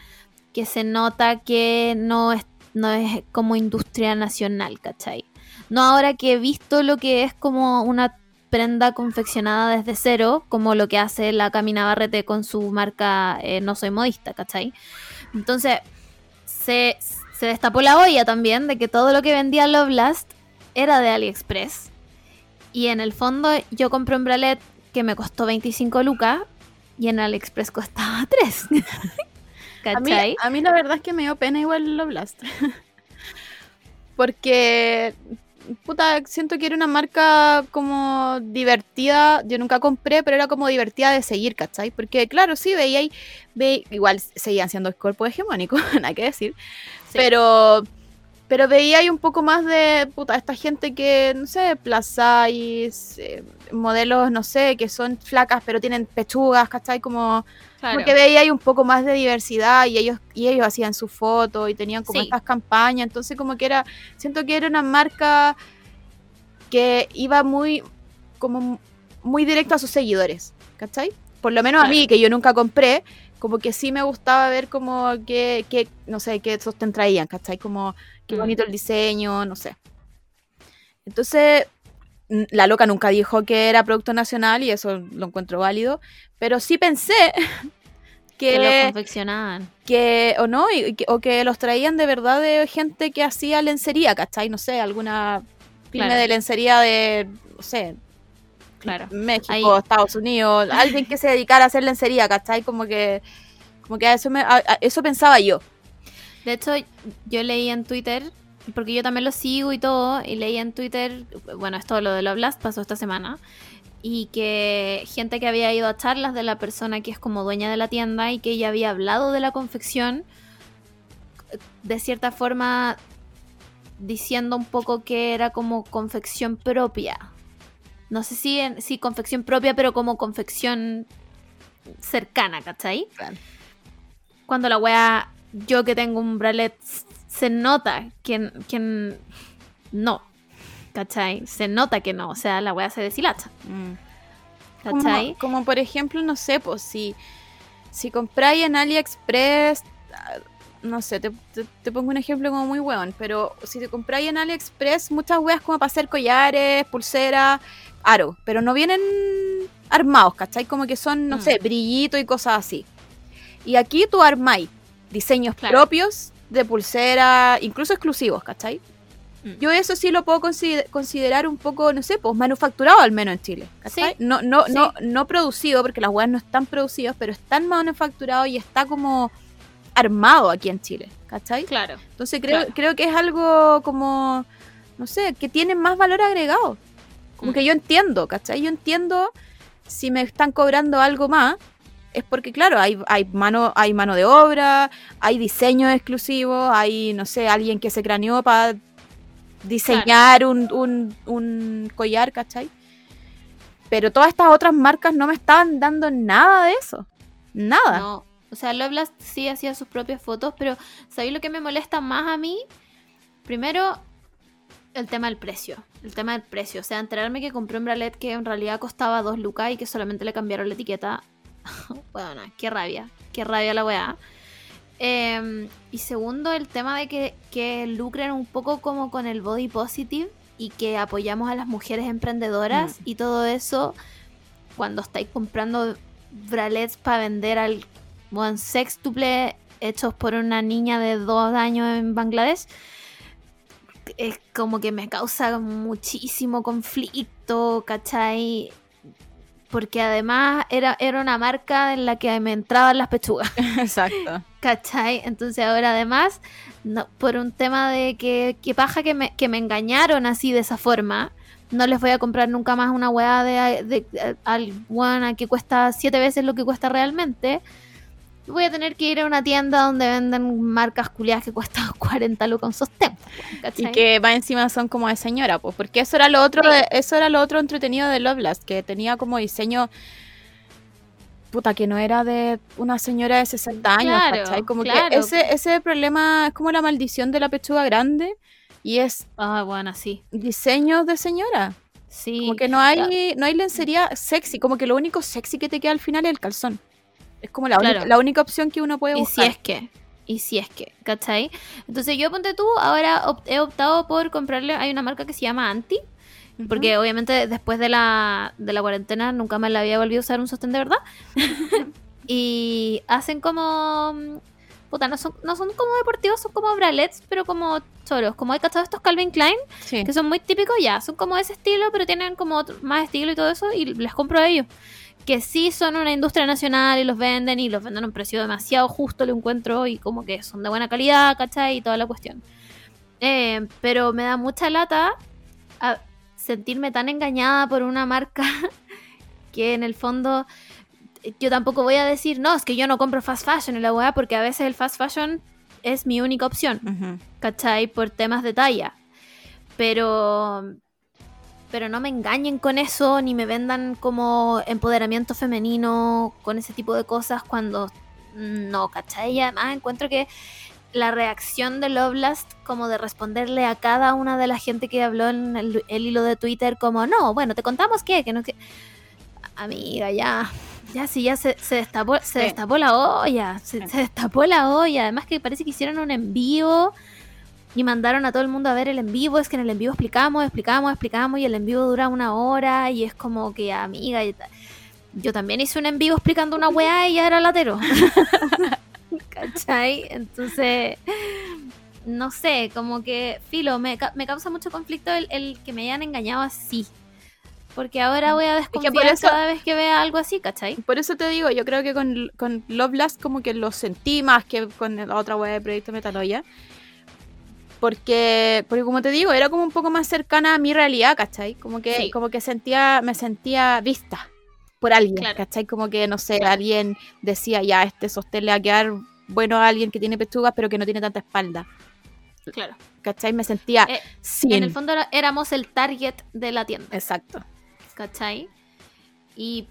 que se nota que no es, no es como industria nacional, ¿cachai? No ahora que he visto lo que es como una prenda confeccionada desde cero, como lo que hace la Camina Barrete con su marca eh, No Soy Modista, ¿cachai? Entonces, se, se destapó la olla también de que todo lo que vendía Lovelast era de AliExpress. Y en el fondo yo compré un bralet que me costó 25 lucas y en AliExpress costaba 3. A mí, ¿Cachai? a mí la verdad es que me dio pena igual lo Blast. Porque, puta, siento que era una marca como divertida. Yo nunca compré, pero era como divertida de seguir, ¿cachai? Porque, claro, sí, veía ahí, ve, igual seguían siendo cuerpos hegemónicos, nada que decir. Sí. Pero, pero veía ahí un poco más de, puta, esta gente que, no sé, size, eh, modelos, no sé, que son flacas, pero tienen pechugas, ¿cachai? Como... Claro. Porque veía ahí un poco más de diversidad y ellos, y ellos hacían su foto y tenían como Sí. estas campañas. Entonces como que era, siento que era una marca que iba muy, como muy directo a sus seguidores, ¿cachai? Por lo menos a mí, que yo nunca compré, como que sí me gustaba ver como que, que no sé, qué sostén traían, ¿cachai? Como qué Mm. bonito el diseño, no sé. Entonces, la loca nunca dijo que era producto nacional y eso lo encuentro válido, pero sí pensé que lo que, confeccionaban. que o no, y que- o que los traían de verdad de gente que hacía lencería, ¿cachai? No sé, alguna pyme Claro. de lencería de, no sé, Claro. México, Ahí- Estados Unidos, alguien que se dedicara a hacer lencería, ¿cachai? Como que, como que a eso, me, a- a eso pensaba yo. De hecho, yo leí en Twitter, porque yo también lo sigo y todo, y leí en Twitter, bueno, esto lo de lo Blast pasó esta semana, y que gente que había ido a charlas de la persona que es como dueña de la tienda y que ella había hablado de la confección, de cierta forma diciendo un poco que era como confección propia. No sé si, en- si confección propia, pero como confección cercana, ¿cachai? Claro. Cuando la wea, yo que tengo un bralet, se nota que, que no, ¿cachai? Se nota que no, o sea, la wea se deshilacha, Como, ¿cachai? como por ejemplo, no sé, pues si, si compráis en AliExpress, ah, no sé, te, te- te pongo un ejemplo como muy weón, pero si te compráis en AliExpress muchas weas como para hacer collares, pulseras, aro, pero no vienen armados, ¿cachai? Como que son, no Mm. sé, brillito y cosas así. Y aquí tú armáis diseños Claro. propios de pulsera, incluso exclusivos, ¿cachai? Mm. Yo eso sí lo puedo consider- considerar un poco, no sé, pues manufacturado al menos en Chile. ¿cachai? Sí. No, no, Sí. no, no producido, porque las weas no están producidas, pero están manufacturados y está como armado aquí en Chile, ¿cachai? Claro. Entonces creo, Claro. creo que es algo como, no sé, que tiene más valor agregado. Como Mm. que yo entiendo, ¿cachai? Yo entiendo si me están cobrando algo más, es porque, claro, hay, hay, mano, hay mano de obra, hay diseños exclusivos, hay, no sé, alguien que se craneó para diseñar un, un, un collar, ¿cachai? Pero todas estas otras marcas no me estaban dando nada de eso. Nada. No, o sea, Lovelast sí hacía sus propias fotos, pero ¿sabéis lo que me molesta más a mí? Primero, el tema del precio. El tema del precio. O sea, enterarme que compré un bralet que en realidad costaba 2 lucas y que solamente le cambiaron la etiqueta. bueno, qué rabia. Qué rabia la weá. Eh, y segundo, el tema de que, que lucren un poco como con el body positive y que apoyamos a las mujeres emprendedoras y todo eso cuando estáis comprando bralets para vender al buen sextuple hechos por una niña de dos años en Bangladesh es como que me causa muchísimo conflicto, ¿cachai? Porque además era, era una marca en la que me entraban las pechugas. Exacto. ¿Cachai? Entonces ahora además, no, por un tema de que, que paja que me, que me engañaron así de esa forma, no les voy a comprar nunca más una weá de, de, de- al weón que cuesta siete veces lo que cuesta realmente. Voy a tener que ir a una tienda donde venden marcas culiadas que cuestan 40 lucas un sostén. Y que va encima son como de señora, pues, porque eso era lo otro, Sí. eso era lo otro entretenido de Lovelast, que tenía como diseño puta que no era de una señora de 60 años, Claro, ¿cachai? Como claro. que ese ese problema es como la maldición de la pechuga grande y es Ah, bueno, sí. diseño de señora. Sí. Como que no hay no hay lencería sexy, como que lo único sexy que te queda al final es el calzón. Es como la, Claro. única, la única opción que uno puede Y si buscar. es que, y si es que, ¿cachai? Entonces yo ponte tú, ahora he optado por comprarle, hay una marca que se llama Anti, porque obviamente después de la, de la cuarentena nunca más la había volvido a usar un sostén de verdad. y hacen como... Puta, no son, no son como deportivos, son como bralets, pero como choros. Como hay cachado estos Calvin Klein, Sí. que son muy típicos ya, son como ese estilo, pero tienen como otro- más estilo y todo eso, y les compro a ellos. Que sí son una industria nacional y los venden y los venden a un precio demasiado justo, lo encuentro, y como que son de buena calidad, ¿cachai? Y toda la cuestión. Eh, pero me da mucha lata a sentirme tan engañada por una marca que en el fondo eh, yo tampoco voy a decir, no, es que yo no compro fast fashion y la weá, porque a veces el fast fashion es mi única opción. Ujú. ¿cachai? Por temas de talla. Pero. Pero no me engañen con eso, ni me vendan como empoderamiento femenino con ese tipo de cosas cuando no, ¿cachai? Y además encuentro que la reacción de Lovelast, como de responderle a cada una de la gente que habló en el, el hilo de Twitter, como, no, bueno, te contamos que, que no que. Amiga, ya. Ya, sí, ya se, se destapó, se Sí. destapó la olla. Se, Sí. se destapó la olla. Además que parece que hicieron un en vivo y mandaron a todo el mundo a ver el en vivo. Es que en el en vivo explicamos, explicamos, explicamos y el en vivo dura una hora y es como que, amiga, y yo también hice un en vivo explicando una weá y ya era latero. ¿Cachai? Entonces, no sé, como que, filo, me, me causa mucho conflicto el, el que me hayan engañado así. Porque ahora voy a que desconfiar por eso- cada vez que vea algo así, ¿cachai? Por eso te digo, yo creo que con, con Lovelast como que lo sentí más que con la otra web de Proyecto Metaloya. Porque, porque como te digo, era como un poco más cercana a mi realidad, ¿cachai? Como que, Sí. como que sentía, me sentía vista por alguien, Claro. ¿cachai? Como que, no sé, alguien decía, ya, este sostén le va a quedar bueno a alguien que tiene pechugas, pero que no tiene tanta espalda. Claro. ¿Cachai? Me sentía Eh. En el fondo éramos el target de la tienda, Exacto. ¿cachai? Y-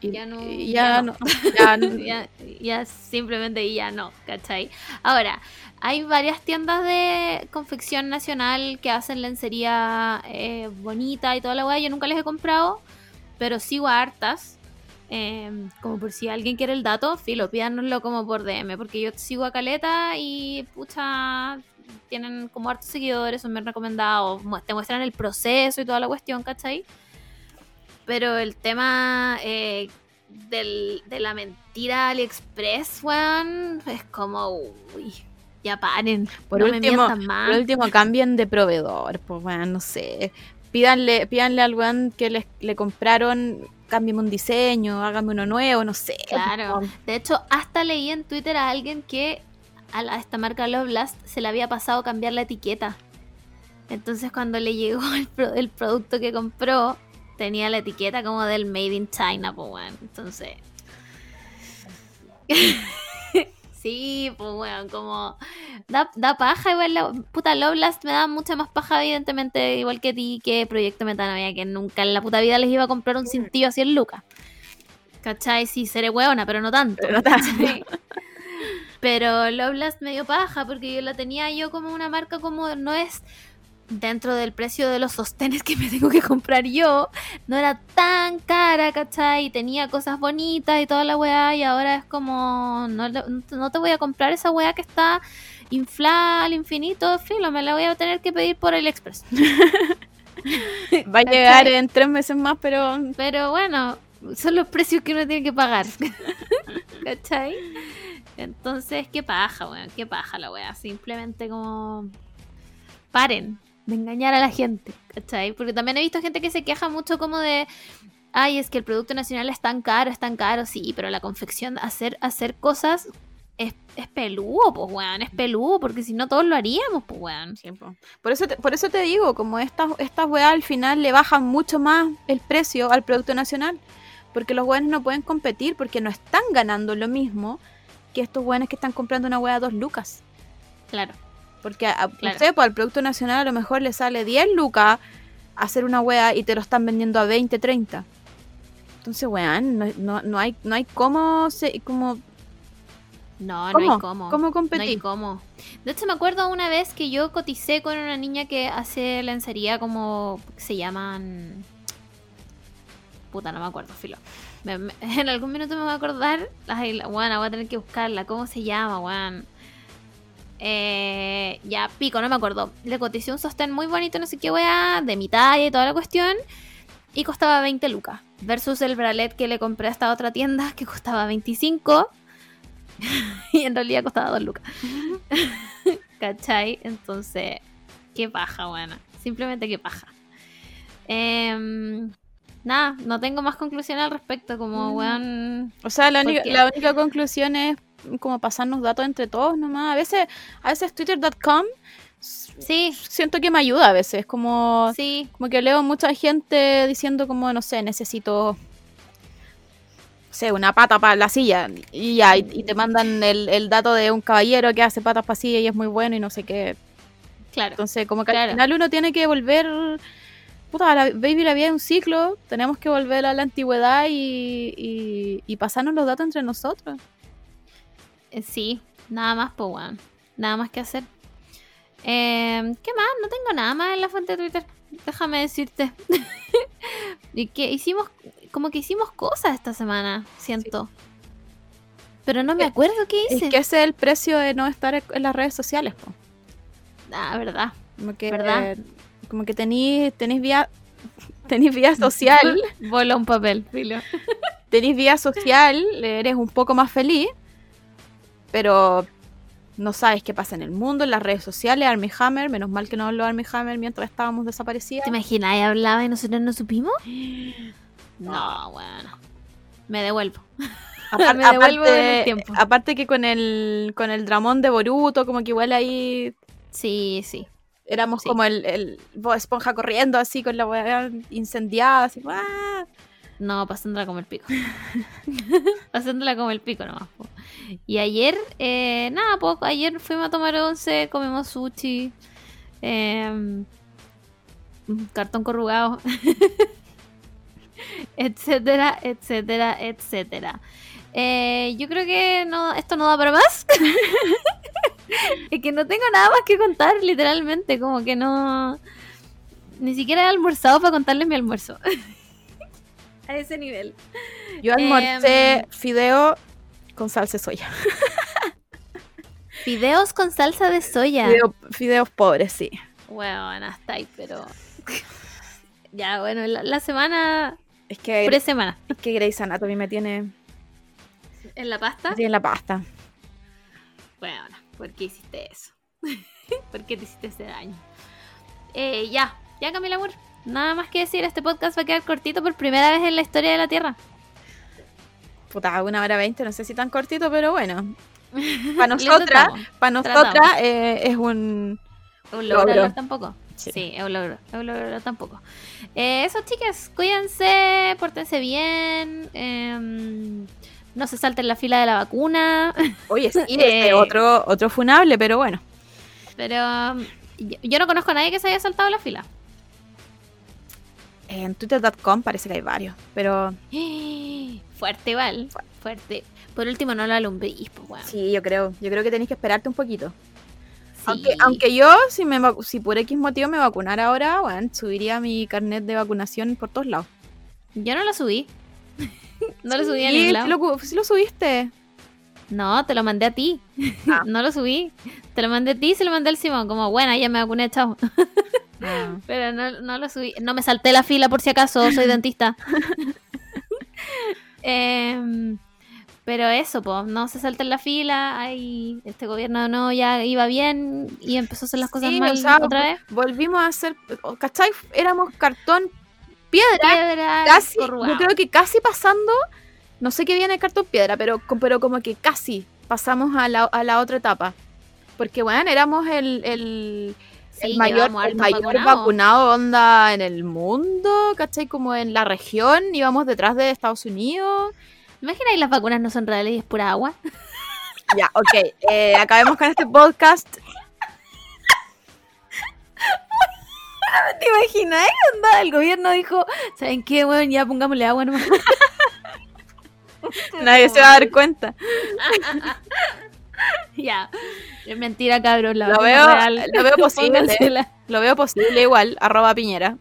ya no. y ya no. Ya no. ya, ya simplemente ya no, ¿cachai? Ahora, hay varias tiendas de confección nacional que hacen lencería eh, bonita y toda la weá. Yo nunca les he comprado, pero sigo a hartas. eh, como por si alguien quiere el dato, filo, pídanoslo como por DM, porque yo sigo a Caleta y pucha, tienen como hartos seguidores, son bien recomendados, te muestran el proceso y toda la cuestión, ¿cachai? Pero el tema eh, del, de la mentira AliExpress, weón, es como, uy, ya paren, Por no me último, mientan más. Por último, cambien de proveedor, pues bueno, no sé. Pídanle, pídanle al weón que les, le compraron, cámbiame un diseño, hágame uno nuevo, no sé. Claro. pues, De hecho, hasta leí en Twitter a alguien que a, la- a esta marca Lovelast se le había pasado cambiar la etiqueta. Entonces cuando le llegó el, pro- el producto que compró, tenía la etiqueta como del Made in China, pues bueno. Entonces... sí, pues bueno, como... Da, da paja igual, la, puta Lovelast me da mucha más paja evidentemente, igual que ti, que Proyecto Metanoia, que nunca en la puta vida les iba a comprar un cintillo así en lucas. ¿Cachai? Sí, seré hueona, pero no tanto. Pero no. Pero Lovelast me dio paja porque yo la tenía yo como una marca como no es dentro del precio de los sostenes que me tengo que comprar yo, no era tan cara, ¿cachai? Y tenía cosas bonitas y toda la weá y ahora es como, no, no te voy a comprar esa weá que está inflada al infinito, filo, me la voy a tener que pedir por el Express. Va a llegar en tres meses más, pero Pero bueno, son los precios que uno tiene que pagar. ¿Cachai? Entonces, qué paja, weón, qué paja la weá. Simplemente como. Paren de engañar a la gente, ¿cachai? Porque también he visto gente que se queja mucho como de. Ay, es que el producto nacional es tan caro, es tan caro, sí, pero la confección, hacer, hacer cosas es, es peludo, pues, weón. Es peludo, porque si no todos lo haríamos, pues, weón. Sí, po. Por eso, te, por eso te digo, como estas estas weas al final le bajan mucho más el precio al producto nacional. Porque los weones no pueden competir porque no están ganando lo mismo que estos weones que están comprando una wea a dos lucas. Claro. Porque a, Claro. usted, pues, al producto nacional a lo mejor le sale 10 lucas hacer una wea y te lo están vendiendo a 20, 30. Entonces, weón, no, no, no hay, no hay cómo, se, como, No, no ¿Cómo? hay cómo. cómo No hay competir. cómo. De hecho, me acuerdo una vez que yo coticé con una niña que hace lencería como se llaman. Puta, no me acuerdo, filo. Me- me- en algún minuto me voy a acordar. Ay, la guana, voy a tener que buscarla. ¿Cómo se llama, weón? Eh, ya, pico, no me acuerdo. Le coticé un sostén muy bonito, no sé qué weá, de mi talla y toda la cuestión. Y costaba 20 lucas. Versus el bralet que le compré a esta otra tienda que costaba 25. y en realidad costaba 2 lucas. ¿Cachai? Entonces, qué paja, buena. Simplemente qué paja. Em, nada, no tengo más conclusión al respecto. Como, Mm. weón. O sea, la única, Porque- la única conclusión es como pasarnos datos entre todos nomás. A veces, a veces twitter.com Sí, siento que me ayuda a veces, como, sí, como que leo mucha gente diciendo como, no sé, necesito, sé, una pata para la silla. Y ya, y, y te mandan el, el dato de un caballero que hace patas para silla y es muy bueno y no sé qué. claro. Entonces, como que Claro. al final uno tiene que volver. Puta, la, baby, la vida es un ciclo. Tenemos que volver a la antigüedad y, y, y pasarnos los datos entre nosotros. Eh, Sí, nada más, pues, weón. Nada más que hacer. Em, ¿Qué más? No tengo nada más en la fuente de Twitter. Déjame decirte. y que hicimos, como que hicimos cosas esta semana, siento. Pero no me Eh, acuerdo qué Es hice. que ese es el precio de no estar en las redes sociales. po. Ah, verdad. Como que, ¿Verdad? Como que tenéis tenéis vía, tenéis vía social. Bola un papel, filo. tenéis vía social, eres un poco más feliz. Pero no sabes qué pasa en el mundo, en las redes sociales. Armie Hammer, menos mal que no habló Armie Hammer mientras estábamos desaparecidas. ¿Te imaginas? hablaba y nosotros no supimos? No, bueno. Me devuelvo. Apar- Me devuelvo en el aparte, tiempo. aparte que con el con el dramón de Boruto, como que igual ahí Sí, sí. éramos Sí. como el, el Esponja corriendo así con la weá incendiada, así. No, pasándola como el pico. pasándola como el pico nomás. po. Y ayer, eh, nada, pues ayer fuimos a tomar once, comimos sushi, em, cartón corrugado, etcétera, etcétera, etcétera. Eh, yo creo que no, esto no da para más. es que no tengo nada más que contar, literalmente, como que no... Ni siquiera he almorzado para contarles mi almuerzo. a ese nivel. Yo almorcé Em. fideo con salsa de soya. Fideos con salsa de soya. Fideo- fideos pobres, sí. Bueno, hasta ahí, pero. ya, bueno, la, la semana. Es que, Pre-semana. es que Grey's Anatomy me tiene, ¿En la pasta? tiene en la pasta. Bueno, ¿por qué hiciste eso? ¿Por qué te hiciste ese daño? Eh, ya, ya Camila Amor. Nada más que decir, este podcast va a quedar cortito por primera vez en la historia de la Tierra. Puta, una hora veinte, no sé si tan cortito, pero bueno. Para nosotras, para nosotras eh, es un... ¿Es un logro tampoco? Sí. Sí, es un logro. Es un logro tampoco. Eh, eso, chicas, cuídense, pórtense bien. em, no se salten la fila de la vacuna. Oye, sí, Eh. este otro, otro funable, pero bueno. Pero yo, yo no conozco a nadie que se haya saltado la fila. En twitter.com parece que hay varios, pero Fuerte, Val. Fuerte. Por último, no la alumbrís, pues, weón. sí, yo creo, yo creo que tenéis que esperarte un poquito. Sí. Aunque, aunque yo, si me si por X motivo me vacunara ahora, bueno, subiría mi carnet de vacunación por todos lados. Yo no la subí. no lo subí a Sí, ningún sí lado. lo, cu- sí lo subiste. No, te lo mandé a ti. Ah. no lo subí. Te lo mandé a ti y se lo mandé al Simón. Como, bueno, ya me vacuné, chao. Pero no, no lo subí. No me salté la fila por si acaso, soy dentista. Em, pero eso, pues, no se salten la fila. Ay, este gobierno no ya iba bien y empezó a hacer las cosas Sí, mal o sea, otra vez. Volvimos a hacer, ¿cachai? Éramos cartón piedra. Piedra, Casi, yo creo que casi pasando, no sé qué viene cartón piedra, pero, pero como que casi. pasamos a la, a la otra etapa. Porque, bueno, éramos el, el, Sí, el mayor, el mayor vacunado. vacunado onda en el mundo, ¿cachai? Como en la región, íbamos detrás de Estados Unidos. Imagina que las vacunas no son reales y es pura agua. Ya, ok. eh, acabemos con este podcast. ¿Te imaginas? Onda, el gobierno dijo, ¿saben qué, weón? Ya pongámosle agua nomás. Nadie se va a dar cuenta. ya. Es mentira, cabrón. La Lo veo, lo veo posible. Lo veo posible igual. Arroba Piñera.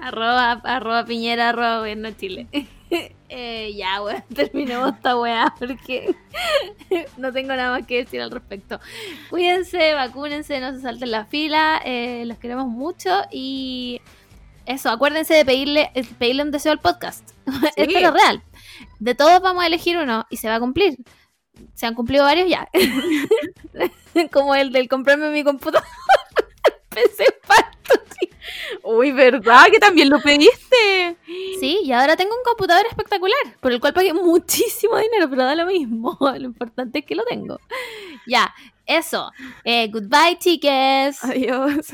arroba, arroba piñera, arroba gobierno Chile. Eh, ya, weón, terminemos esta weá porque no tengo nada más que decir al respecto. Cuídense, vacúnense, no se salten la fila, eh, los queremos mucho y eso, acuérdense de pedirle, eh, pedirle un deseo al podcast. Esto es lo real. De todos vamos a elegir uno y se va a cumplir. Se han cumplido varios ya. Como el del comprarme mi computador. PC Factory. Uy, ¿verdad? Que también lo pediste. Sí, y ahora tengo un computador espectacular, por el cual pagué muchísimo dinero, pero da lo mismo. Lo importante es que lo tengo. Ya, eso. Eh, goodbye, chiques. Adiós.